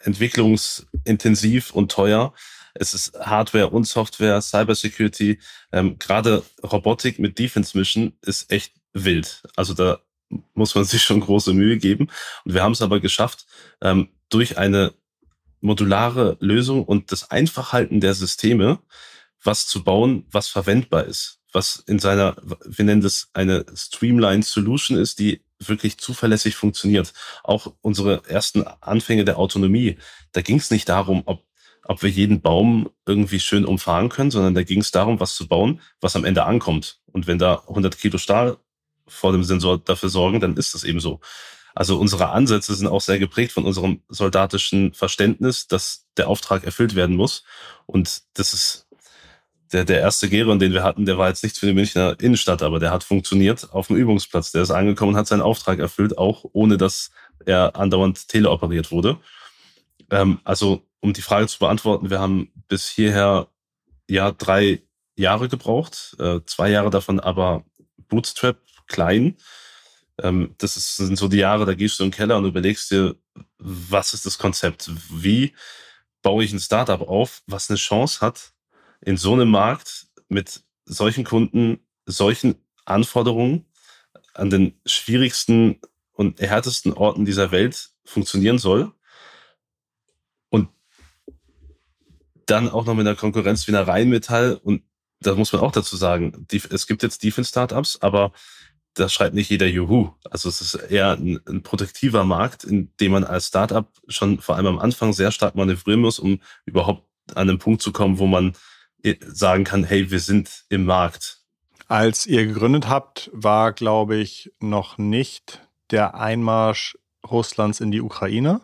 entwicklungsintensiv und teuer. Es ist Hardware und Software, Cybersecurity. Ähm, Gerade Robotik mit Defense Mission ist echt wild. Also da muss man sich schon große Mühe geben. Und wir haben es aber geschafft, ähm, durch eine modulare Lösung und das Einfachhalten der Systeme, was zu bauen, was verwendbar ist, was in seiner, wir nennen das eine Streamlined Solution ist, die wirklich zuverlässig funktioniert. Auch unsere ersten Anfänge der Autonomie, da ging es nicht darum, ob, ob wir jeden Baum irgendwie schön umfahren können, sondern da ging es darum, was zu bauen, was am Ende ankommt. Und wenn da 100 Kilo Stahl vor dem Sensor dafür sorgen, dann ist das eben so. Also unsere Ansätze sind auch sehr geprägt von unserem soldatischen Verständnis, dass der Auftrag erfüllt werden muss. Und das ist der, der erste Geron, den wir hatten, der war jetzt nichts für die Münchner Innenstadt, aber der hat funktioniert auf dem Übungsplatz. Der ist angekommen und hat seinen Auftrag erfüllt, auch ohne dass er andauernd teleoperiert wurde. Ähm, also, um die Frage zu beantworten, wir haben bis hierher ja drei Jahre gebraucht, äh, zwei Jahre davon aber Bootstrap klein. Ähm, das ist, sind so die Jahre, da gehst du in den Keller und überlegst dir, was ist das Konzept? Wie baue ich ein Startup auf, was eine Chance hat, in so einem Markt mit solchen Kunden, solchen Anforderungen an den schwierigsten und härtesten Orten dieser Welt funktionieren soll. Und dann auch noch mit einer Konkurrenz wie einer Rheinmetall. Und da muss man auch dazu sagen, es gibt jetzt Defense-Startups, aber da schreibt nicht jeder Juhu. Also es ist eher ein, ein protektiver Markt, in dem man als Startup schon vor allem am Anfang sehr stark manövrieren muss, um überhaupt an den Punkt zu kommen, wo man sagen kann, hey, wir sind im Markt. Als ihr gegründet habt, war, glaube ich, noch nicht der Einmarsch Russlands in die Ukraine.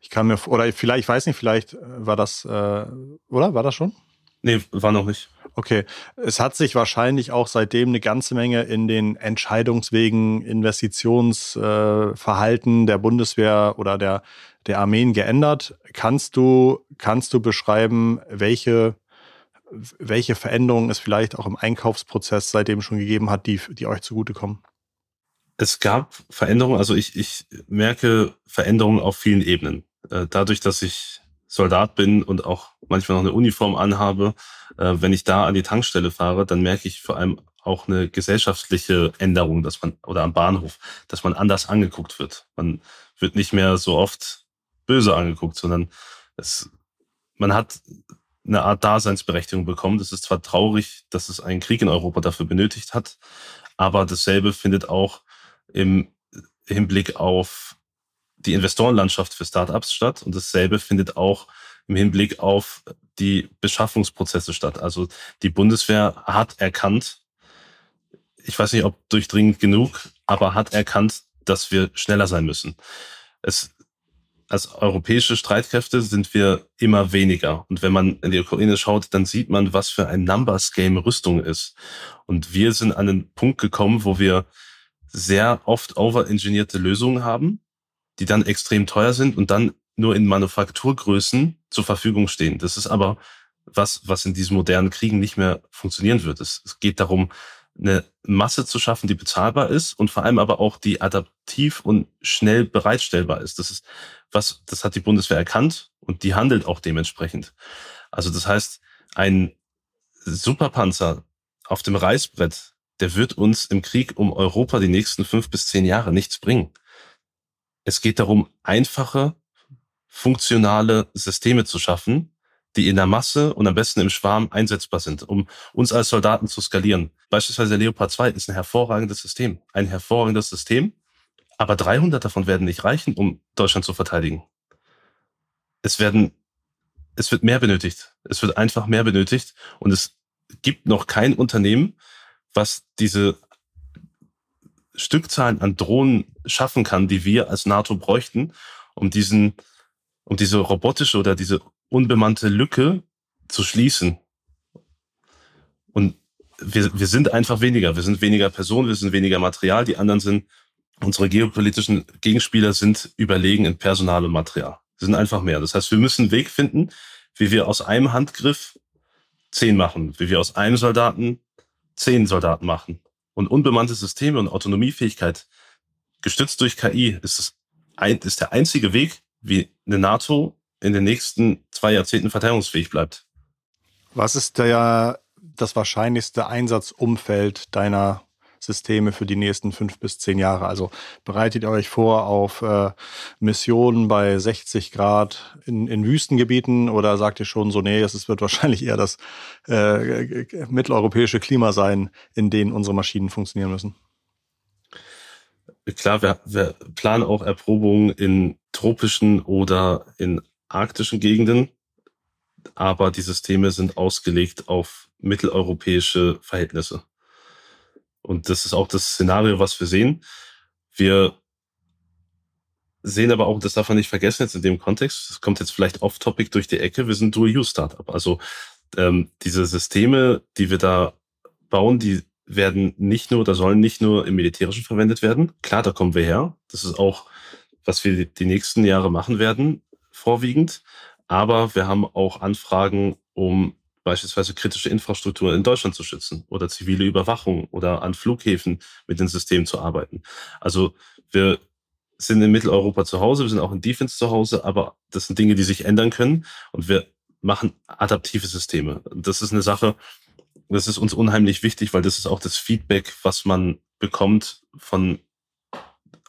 Ich kann mir, oder vielleicht, ich weiß nicht, vielleicht war das, äh, oder? War das schon? Nee, war noch nicht. Okay, es hat sich wahrscheinlich auch seitdem eine ganze Menge in den Entscheidungswegen, Investitionsverhalten äh, der Bundeswehr oder der, der Armeen geändert. Kannst du, kannst du beschreiben, welche, welche Veränderungen es vielleicht auch im Einkaufsprozess seitdem schon gegeben hat, die, die euch zugutekommen? Es gab Veränderungen, also ich, ich merke Veränderungen auf vielen Ebenen. Äh, dadurch, dass ich Soldat bin und auch manchmal noch eine Uniform anhabe, äh, wenn ich da an die Tankstelle fahre, dann merke ich vor allem auch eine gesellschaftliche Änderung, dass man, oder am Bahnhof, dass man anders angeguckt wird. Man wird nicht mehr so oft böse angeguckt, sondern es, man hat eine Art Daseinsberechtigung bekommen. Das ist zwar traurig, dass es einen Krieg in Europa dafür benötigt hat, aber dasselbe findet auch im Hinblick auf die Investorenlandschaft für Startups statt und dasselbe findet auch im Hinblick auf die Beschaffungsprozesse statt. Also die Bundeswehr hat erkannt, ich weiß nicht, ob durchdringend genug, aber hat erkannt, dass wir schneller sein müssen. Es, als europäische Streitkräfte sind wir immer weniger. Und wenn man in die Ukraine schaut, dann sieht man, was für ein Numbers Game Rüstung ist. Und wir sind an den Punkt gekommen, wo wir sehr oft overengineerte Lösungen haben, die dann extrem teuer sind und dann nur in Manufakturgrößen zur Verfügung stehen. Das ist aber was, was in diesen modernen Kriegen nicht mehr funktionieren wird. Es, es geht darum, eine Masse zu schaffen, die bezahlbar ist und vor allem aber auch die adaptiv und schnell bereitstellbar ist. Das ist was, das hat die Bundeswehr erkannt und die handelt auch dementsprechend. Also das heißt, ein Superpanzer auf dem Reißbrett, der wird uns im Krieg um Europa die nächsten fünf bis zehn Jahre nichts bringen. Es geht darum, einfache, funktionale Systeme zu schaffen, die in der Masse und am besten im Schwarm einsetzbar sind, um uns als Soldaten zu skalieren. Beispielsweise der Leopard 2 ist ein hervorragendes System. Ein hervorragendes System, aber 300 davon werden nicht reichen, um Deutschland zu verteidigen. Es werden, es wird mehr benötigt. Es wird einfach mehr benötigt und es gibt noch kein Unternehmen, was diese Stückzahlen an Drohnen schaffen kann, die wir als NATO bräuchten, um diesen, um diese robotische oder diese unbemannte Lücke zu schließen. Und wir, wir sind einfach weniger. Wir sind weniger Personen, wir sind weniger Material. Die anderen sind, unsere geopolitischen Gegenspieler sind überlegen in Personal und Material. Wir sind einfach mehr. Das heißt, wir müssen einen Weg finden, wie wir aus einem Handgriff zehn machen, wie wir aus einem Soldaten zehn Soldaten machen. Und unbemannte Systeme und Autonomiefähigkeit, gestützt durch KI, ist, es ein, ist der einzige Weg, wie eine NATO in den nächsten zwei Jahrzehnten verteidigungsfähig bleibt. Was ist der, das wahrscheinlichste Einsatzumfeld deiner Systeme für die nächsten fünf bis zehn Jahre? Also bereitet ihr euch vor auf äh, Missionen bei 60 Grad in, in Wüstengebieten oder sagt ihr schon so, nee, es wird wahrscheinlich eher das äh, mitteleuropäische Klima sein, in dem unsere Maschinen funktionieren müssen? Klar, wir, wir planen auch Erprobungen in tropischen oder in arktischen Gegenden, aber die Systeme sind ausgelegt auf mitteleuropäische Verhältnisse. Und das ist auch das Szenario, was wir sehen. Wir sehen aber auch, das darf man nicht vergessen jetzt in dem Kontext, das kommt jetzt vielleicht off-topic durch die Ecke, wir sind Dual-Use-Startup. Also ähm, diese Systeme, die wir da bauen, die werden nicht nur oder sollen nicht nur im Militärischen verwendet werden. Klar, da kommen wir her. Das ist auch, was wir die nächsten Jahre machen werden, vorwiegend. Aber wir haben auch Anfragen, um beispielsweise kritische Infrastruktur in Deutschland zu schützen oder zivile Überwachung oder an Flughäfen mit den Systemen zu arbeiten. Also wir sind in Mitteleuropa zu Hause, wir sind auch in Defense zu Hause, aber das sind Dinge, die sich ändern können und wir machen adaptive Systeme. Das ist eine Sache, das ist uns unheimlich wichtig, weil das ist auch das Feedback, was man bekommt von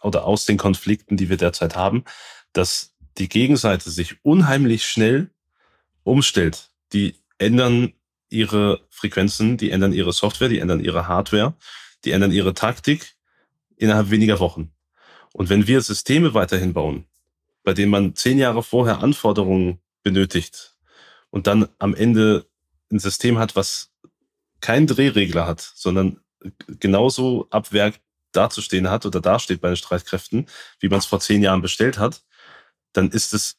oder aus den Konflikten, die wir derzeit haben, dass die Gegenseite sich unheimlich schnell umstellt. Die ändern ihre Frequenzen, die ändern ihre Software, die ändern ihre Hardware, die ändern ihre Taktik innerhalb weniger Wochen. Und wenn wir Systeme weiterhin bauen, bei denen man zehn Jahre vorher Anforderungen benötigt und dann am Ende ein System hat, was keinen Drehregler hat, sondern genauso ab Werk dazustehen hat oder dasteht bei den Streitkräften, wie man es vor zehn Jahren bestellt hat, dann ist es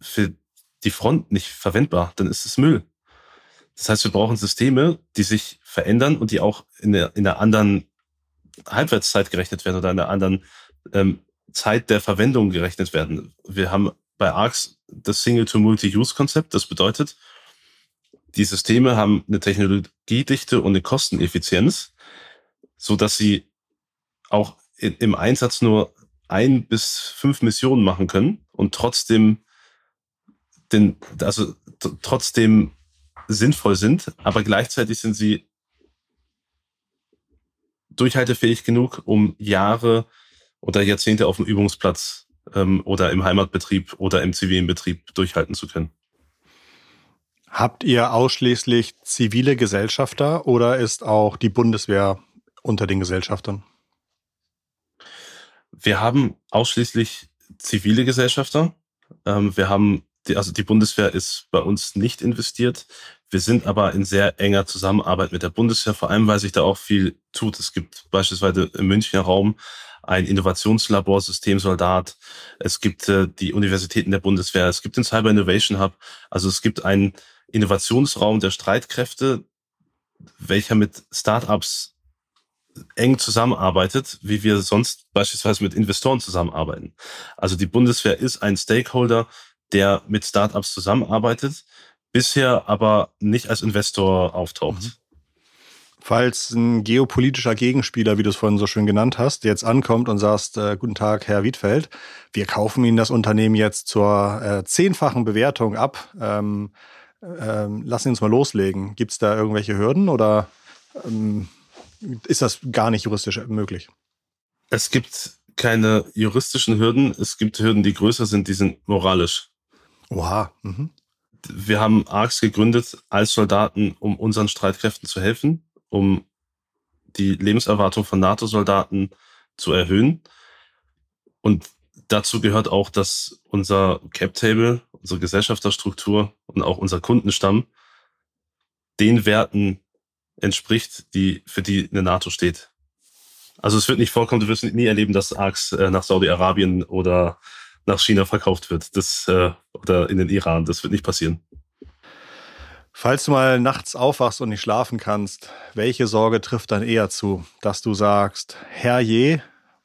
für die Front nicht verwendbar, dann ist es Müll. Das heißt, wir brauchen Systeme, die sich verändern und die auch in der, in der anderen Halbwertszeit gerechnet werden oder in einer anderen ähm, Zeit der Verwendung gerechnet werden. Wir haben bei ARCS das Single-to-Multi-Use-Konzept. Das bedeutet, die Systeme haben eine Technologiedichte und eine Kosteneffizienz, so dass sie auch im Einsatz nur ein bis fünf Missionen machen können und trotzdem den, also trotzdem sinnvoll sind, aber gleichzeitig sind sie durchhaltefähig genug, um Jahre oder Jahrzehnte auf dem Übungsplatz ähm, oder im Heimatbetrieb oder im zivilen Betrieb durchhalten zu können. Habt ihr ausschließlich zivile Gesellschafter oder ist auch die Bundeswehr unter den Gesellschaftern? Wir haben ausschließlich zivile Gesellschafter. Ähm, wir haben die, also die Bundeswehr ist bei uns nicht investiert. Wir sind aber in sehr enger Zusammenarbeit mit der Bundeswehr, vor allem weil sich da auch viel tut. Es gibt beispielsweise im Münchner Raum ein Innovationslabor Systemsoldat. Es gibt äh, die Universitäten der Bundeswehr. Es gibt den Cyber Innovation Hub. Also es gibt einen Innovationsraum der Streitkräfte, welcher mit Startups eng zusammenarbeitet, wie wir sonst beispielsweise mit Investoren zusammenarbeiten. Also die Bundeswehr ist ein Stakeholder der mit Startups zusammenarbeitet, bisher aber nicht als Investor auftaucht. Mhm. Falls ein geopolitischer Gegenspieler, wie du es vorhin so schön genannt hast, jetzt ankommt und sagst, äh, guten Tag, Herr Wiedfeld, wir kaufen Ihnen das Unternehmen jetzt zur äh, zehnfachen Bewertung ab. Ähm, ähm, lassen Sie uns mal loslegen. Gibt es da irgendwelche Hürden oder ähm, ist das gar nicht juristisch möglich? Es gibt keine juristischen Hürden. Es gibt Hürden, die größer sind, die sind moralisch. Oha. Mhm. Wir haben ARCS gegründet als Soldaten, um unseren Streitkräften zu helfen, um die Lebenserwartung von NATO-Soldaten zu erhöhen. Und dazu gehört auch, dass unser Cap-Table, unsere Gesellschafterstruktur und auch unser Kundenstamm den Werten entspricht, die, für die eine NATO steht. Also es wird nicht vorkommen, du wirst nie erleben, dass ARCS äh, nach Saudi-Arabien oder nach China verkauft wird. Das, äh, oder in den Iran. Das wird nicht passieren. Falls du mal nachts aufwachst und nicht schlafen kannst, welche Sorge trifft dann eher zu, dass du sagst, Herr je,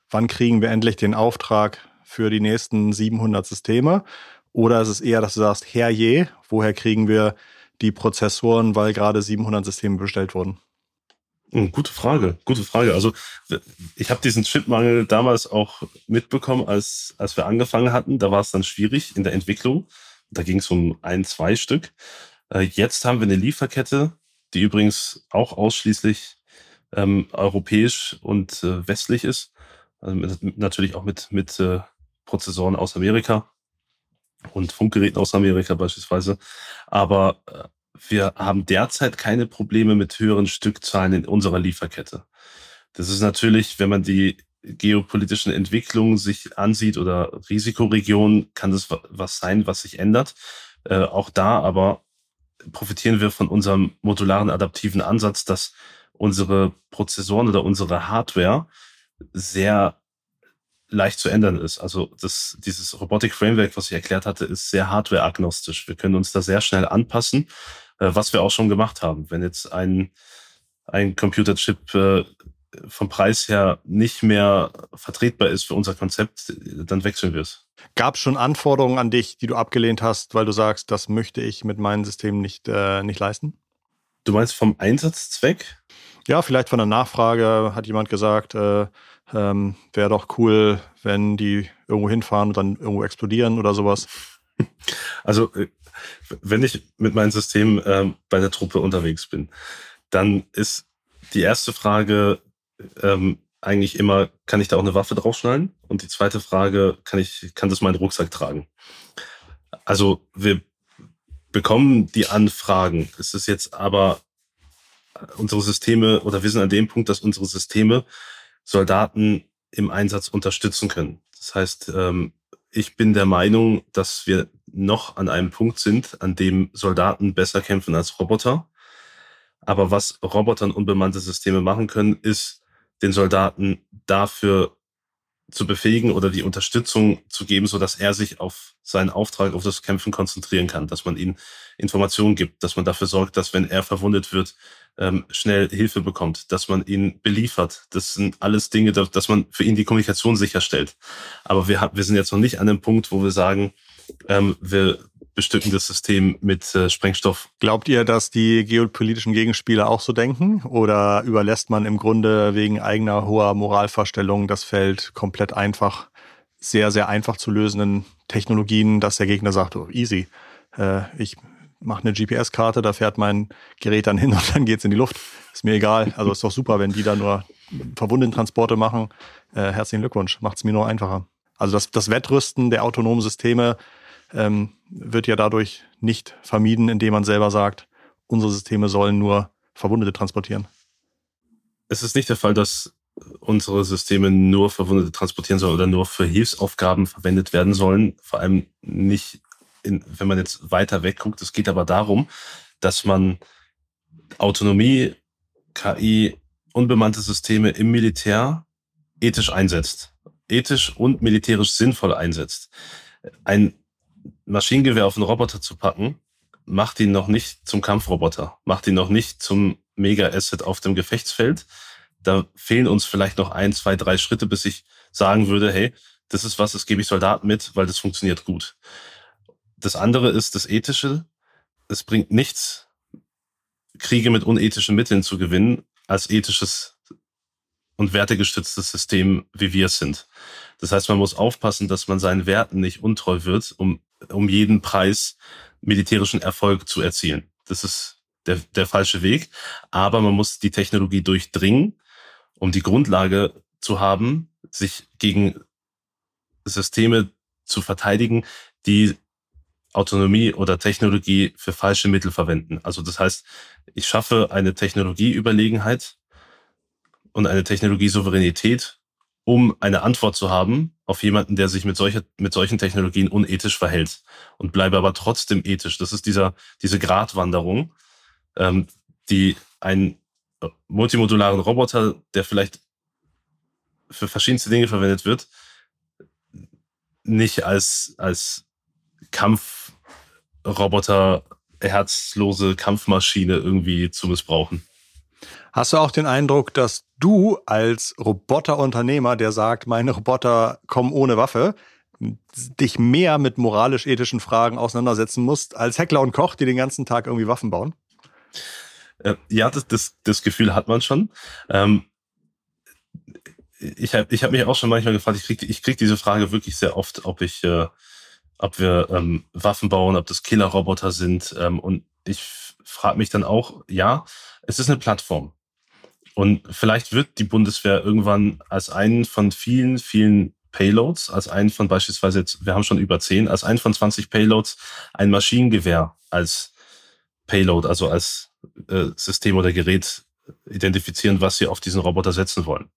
wann kriegen wir endlich den Auftrag für die nächsten 700 Systeme? Oder ist es eher, dass du sagst, Herr je, woher kriegen wir die Prozessoren, weil gerade 700 Systeme bestellt wurden? Hm, gute Frage, gute Frage. Also ich habe diesen Chipmangel damals auch mitbekommen, als, als wir angefangen hatten. Da war es dann schwierig in der Entwicklung. Da ging es um ein, zwei Stück. Äh, jetzt haben wir eine Lieferkette, die übrigens auch ausschließlich ähm, europäisch und äh, westlich ist. Also mit, natürlich auch mit, mit äh, Prozessoren aus Amerika und Funkgeräten aus Amerika beispielsweise. Aber äh, wir haben derzeit keine Probleme mit höheren Stückzahlen in unserer Lieferkette. Das ist natürlich, wenn man die geopolitischen Entwicklungen sich ansieht oder Risikoregionen, kann das was sein, was sich ändert. Äh, auch da aber profitieren wir von unserem modularen adaptiven Ansatz, dass unsere Prozessoren oder unsere Hardware sehr leicht zu ändern ist. Also das, dieses Robotic Framework, was ich erklärt hatte, ist sehr hardware-agnostisch. Wir können uns da sehr schnell anpassen, was wir auch schon gemacht haben. Wenn jetzt ein, ein Computerchip äh, vom Preis her nicht mehr vertretbar ist für unser Konzept, dann wechseln wir es. Gab es schon Anforderungen an dich, die du abgelehnt hast, weil du sagst, das möchte ich mit meinem System nicht, äh, nicht leisten? Du meinst vom Einsatzzweck? Ja, vielleicht von der Nachfrage hat jemand gesagt, äh, ähm, wäre doch cool, wenn die irgendwo hinfahren und dann irgendwo explodieren oder sowas. Also, äh, wenn ich mit meinem System ähm, bei der Truppe unterwegs bin, dann ist die erste Frage, ähm, eigentlich immer, kann ich da auch eine Waffe draufschneiden? Und die zweite Frage, kann ich, kann das meinen Rucksack tragen? Also wir bekommen die Anfragen. Es ist jetzt aber unsere Systeme oder wir sind an dem Punkt, dass unsere Systeme Soldaten im Einsatz unterstützen können. Das heißt, ähm, ich bin der Meinung, dass wir noch an einem Punkt sind, an dem Soldaten besser kämpfen als Roboter. Aber was Roboter und unbemannte Systeme machen können, ist den Soldaten dafür zu befähigen oder die Unterstützung zu geben, so dass er sich auf seinen Auftrag, auf das Kämpfen konzentrieren kann, dass man ihm Informationen gibt, dass man dafür sorgt, dass wenn er verwundet wird, ähm, schnell Hilfe bekommt, dass man ihn beliefert. Das sind alles Dinge, dass man für ihn die Kommunikation sicherstellt. Aber wir, wir sind jetzt noch nicht an dem Punkt, wo wir sagen, ähm, wir bestücken das System mit äh, Sprengstoff. Glaubt ihr, dass die geopolitischen Gegenspieler auch so denken? Oder überlässt man im Grunde wegen eigener hoher Moralvorstellungen das Feld komplett einfach, sehr, sehr einfach zu lösenden Technologien, dass der Gegner sagt, oh, easy, äh, ich mache eine GPS-Karte, da fährt mein Gerät dann hin und dann geht's in die Luft. Ist mir egal. Also ist doch super, wenn die da nur Verwundentransporte machen. Äh, herzlichen Glückwunsch, macht's mir nur einfacher. Also das, das Wettrüsten der autonomen Systeme ähm, wird ja dadurch nicht vermieden, indem man selber sagt, unsere Systeme sollen nur Verwundete transportieren. Es ist nicht der Fall, dass unsere Systeme nur Verwundete transportieren sollen oder nur für Hilfsaufgaben verwendet werden sollen. Vor allem nicht, in, wenn man jetzt weiter wegguckt. Es geht aber darum, dass man Autonomie, KI, unbemannte Systeme im Militär ethisch einsetzt. Ethisch und militärisch sinnvoll einsetzt. Ein Maschinengewehr auf einen Roboter zu packen, macht ihn noch nicht zum Kampfroboter, macht ihn noch nicht zum Mega-Asset auf dem Gefechtsfeld. Da fehlen uns vielleicht noch ein, zwei, drei Schritte, bis ich sagen würde, hey, das ist was, das gebe ich Soldaten mit, weil das funktioniert gut. Das andere ist das Ethische. Es bringt nichts, Kriege mit unethischen Mitteln zu gewinnen, als ethisches und wertegestütztes System, wie wir es sind. Das heißt, man muss aufpassen, dass man seinen Werten nicht untreu wird, um um jeden Preis militärischen Erfolg zu erzielen. Das ist der, der falsche Weg. Aber man muss die Technologie durchdringen, um die Grundlage zu haben, sich gegen Systeme zu verteidigen, die Autonomie oder Technologie für falsche Mittel verwenden. Also das heißt, ich schaffe eine Technologieüberlegenheit und eine Technologiesouveränität, um eine Antwort zu haben auf jemanden, der sich mit, solcher, mit solchen Technologien unethisch verhält und bleibe aber trotzdem ethisch. Das ist dieser, diese Gratwanderung, ähm, die ein äh, multimodularen Roboter, der vielleicht für verschiedenste Dinge verwendet wird, nicht als, als Kampfroboter, herzlose Kampfmaschine irgendwie zu missbrauchen. Hast du auch den Eindruck, dass du als Roboterunternehmer, der sagt, meine Roboter kommen ohne Waffe, dich mehr mit moralisch-ethischen Fragen auseinandersetzen musst, als Heckler und Koch, die den ganzen Tag irgendwie Waffen bauen? Äh, ja, das, das, das Gefühl hat man schon. Ähm, ich habe ich hab mich auch schon manchmal gefragt, ich kriege ich krieg diese Frage wirklich sehr oft, ob ich, äh, ob wir ähm, Waffen bauen, ob das Killerroboter sind. Ähm, und ich frage mich dann auch, ja, es ist eine Plattform. Und vielleicht wird die Bundeswehr irgendwann als einen von vielen, vielen Payloads, als einen von beispielsweise jetzt, wir haben schon über zehn, als einen von 20 Payloads ein Maschinengewehr als Payload, also als äh, System oder Gerät identifizieren, was sie auf diesen Roboter setzen wollen.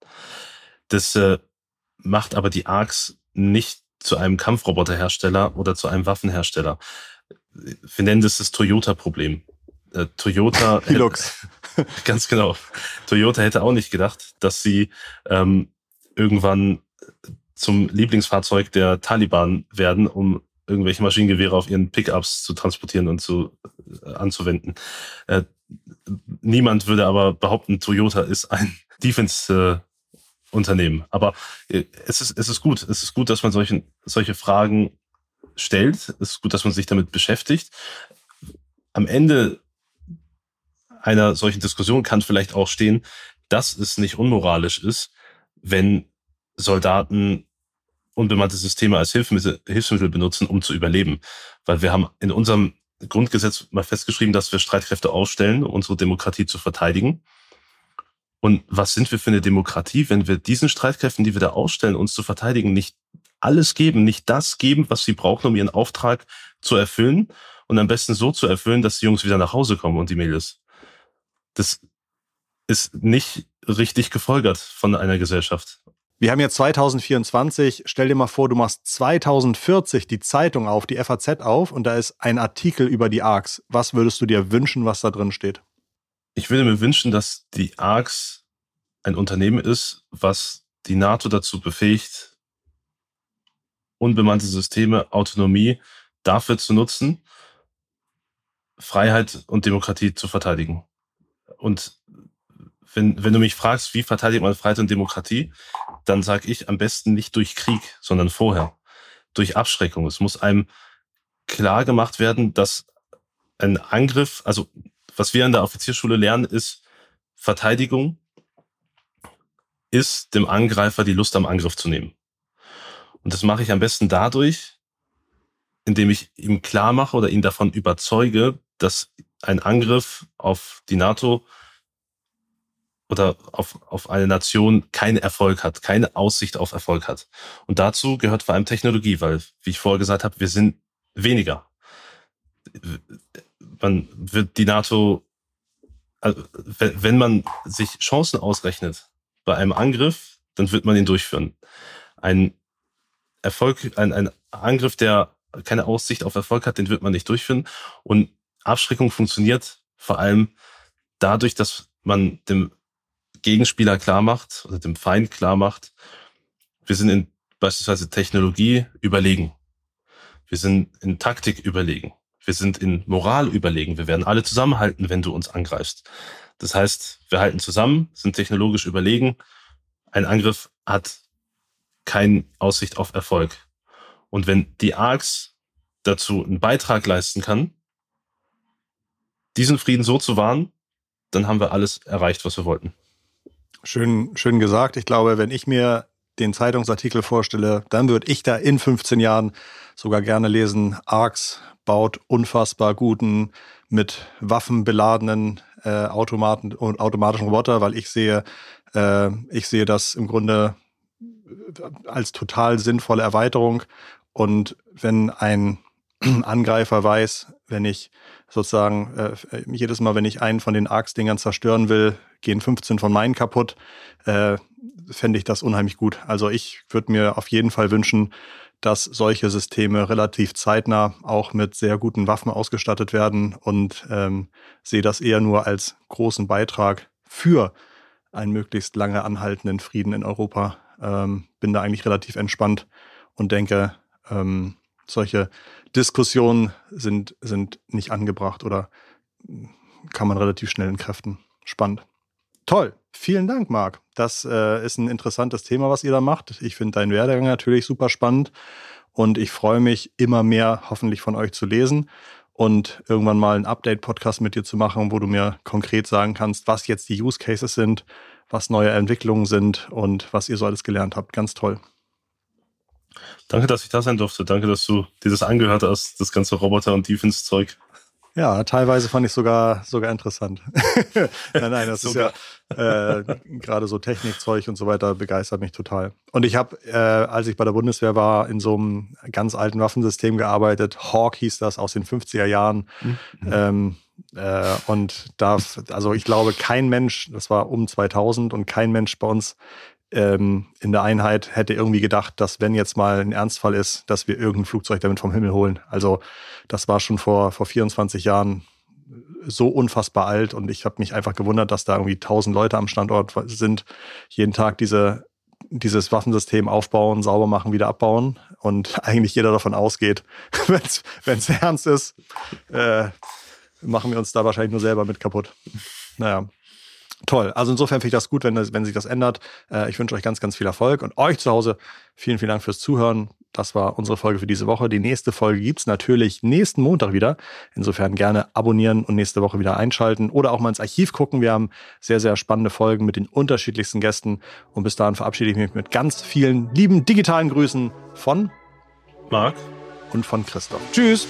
Das äh, macht aber die ARCs nicht zu einem Kampfroboterhersteller oder zu einem Waffenhersteller. Wir nennen das das Toyota-Problem. Äh, Toyota. Hilux. ganz genau. Toyota hätte auch nicht gedacht, dass sie ähm, irgendwann zum Lieblingsfahrzeug der Taliban werden, um irgendwelche Maschinengewehre auf ihren Pickups zu transportieren und zu äh, anzuwenden. Äh, niemand würde aber behaupten, Toyota ist ein Defense äh, Unternehmen. Aber äh, es ist es ist gut, es ist gut, dass man solche solche Fragen stellt. Es ist gut, dass man sich damit beschäftigt. Am Ende einer solchen Diskussion kann vielleicht auch stehen, dass es nicht unmoralisch ist, wenn Soldaten unbemannte Systeme als Hilfsmittel, Hilfsmittel benutzen, um zu überleben. Weil wir haben in unserem Grundgesetz mal festgeschrieben, dass wir Streitkräfte ausstellen, um unsere Demokratie zu verteidigen. Und was sind wir für eine Demokratie, wenn wir diesen Streitkräften, die wir da ausstellen, uns zu verteidigen, nicht alles geben, nicht das geben, was sie brauchen, um ihren Auftrag zu erfüllen und am besten so zu erfüllen, dass die Jungs wieder nach Hause kommen und die Mädels. Das ist nicht richtig gefolgert von einer Gesellschaft. Wir haben jetzt 2024. Stell dir mal vor, du machst 2040 die Zeitung auf, die FAZ auf und da ist ein Artikel über die ARCs. Was würdest du dir wünschen, was da drin steht? Ich würde mir wünschen, dass die ARCs ein Unternehmen ist, was die NATO dazu befähigt, unbemannte Systeme, Autonomie dafür zu nutzen, Freiheit und Demokratie zu verteidigen. Und wenn, wenn du mich fragst, wie verteidigt man Freiheit und Demokratie, dann sage ich am besten nicht durch Krieg, sondern vorher. Durch Abschreckung. Es muss einem klar gemacht werden, dass ein Angriff, also was wir in der Offizierschule lernen, ist Verteidigung ist dem Angreifer die Lust am Angriff zu nehmen. Und das mache ich am besten dadurch, indem ich ihm klar mache oder ihn davon überzeuge, dass ein Angriff auf die NATO oder auf, auf eine Nation keinen Erfolg hat, keine Aussicht auf Erfolg hat. Und dazu gehört vor allem Technologie, weil, wie ich vorher gesagt habe, wir sind weniger. Man wird die NATO, also wenn man sich Chancen ausrechnet bei einem Angriff, dann wird man ihn durchführen. Ein Erfolg, ein, ein Angriff, der keine Aussicht auf Erfolg hat, den wird man nicht durchführen. Und Abschreckung funktioniert vor allem dadurch, dass man dem Gegenspieler klar macht oder dem Feind klar macht, wir sind in beispielsweise Technologie überlegen. Wir sind in Taktik überlegen. Wir sind in Moral überlegen. Wir werden alle zusammenhalten, wenn du uns angreifst. Das heißt, wir halten zusammen, sind technologisch überlegen. Ein Angriff hat keine Aussicht auf Erfolg. Und wenn die ARCs dazu einen Beitrag leisten kann, diesen Frieden so zu wahren, dann haben wir alles erreicht, was wir wollten. Schön, schön gesagt. Ich glaube, wenn ich mir den Zeitungsartikel vorstelle, dann würde ich da in 15 Jahren sogar gerne lesen, ARX baut unfassbar guten, mit Waffen beladenen äh, Automaten und automatischen Roboter, weil ich sehe, äh, ich sehe das im Grunde als total sinnvolle Erweiterung. Und wenn ein Angreifer weiß, wenn ich sozusagen äh, jedes Mal, wenn ich einen von den Arcs-Dingern zerstören will, gehen 15 von meinen kaputt, äh, fände ich das unheimlich gut. Also ich würde mir auf jeden Fall wünschen, dass solche Systeme relativ zeitnah auch mit sehr guten Waffen ausgestattet werden und ähm, sehe das eher nur als großen Beitrag für einen möglichst lange anhaltenden Frieden in Europa. Ähm, bin da eigentlich relativ entspannt und denke, ähm, solche Diskussionen sind, sind nicht angebracht oder kann man relativ schnell entkräften. Spannend. Toll. Vielen Dank, Marc. Das äh, ist ein interessantes Thema, was ihr da macht. Ich finde deinen Werdegang natürlich super spannend und ich freue mich, immer mehr hoffentlich von euch zu lesen und irgendwann mal einen Update-Podcast mit dir zu machen, wo du mir konkret sagen kannst, was jetzt die Use Cases sind, was neue Entwicklungen sind und was ihr so alles gelernt habt. Ganz toll. Danke, dass ich da sein durfte. Danke, dass du dir das angehört hast, das ganze Roboter- und Defense-Zeug. Ja, teilweise fand ich sogar sogar interessant. nein, nein, das ist ja äh, gerade so Technikzeug und so weiter begeistert mich total. Und ich habe, äh, als ich bei der Bundeswehr war, in so einem ganz alten Waffensystem gearbeitet. Hawk hieß das aus den 50er Jahren. Mhm. Ähm, äh, und da, also ich glaube, kein Mensch, das war um 2000 und kein Mensch bei uns ähm, in der Einheit hätte irgendwie gedacht, dass wenn jetzt mal ein Ernstfall ist, dass wir irgendein Flugzeug damit vom Himmel holen. Also das war schon vor, vor 24 Jahren so unfassbar alt und ich habe mich einfach gewundert, dass da irgendwie 1000 Leute am Standort sind, jeden Tag diese dieses Waffensystem aufbauen, sauber machen, wieder abbauen und eigentlich jeder davon ausgeht, wenn es ernst ist, äh, machen wir uns da wahrscheinlich nur selber mit kaputt. Naja. Toll. Also insofern finde ich das gut, wenn, wenn sich das ändert. Äh, ich wünsche euch ganz, ganz viel Erfolg und euch zu Hause vielen, vielen Dank fürs Zuhören. Das war unsere Folge für diese Woche. Die nächste Folge gibt's natürlich nächsten Montag wieder. Insofern gerne abonnieren und nächste Woche wieder einschalten oder auch mal ins Archiv gucken. Wir haben sehr, sehr spannende Folgen mit den unterschiedlichsten Gästen. Und bis dahin verabschiede ich mich mit ganz vielen lieben digitalen Grüßen von Marc und von Christoph. Tschüss!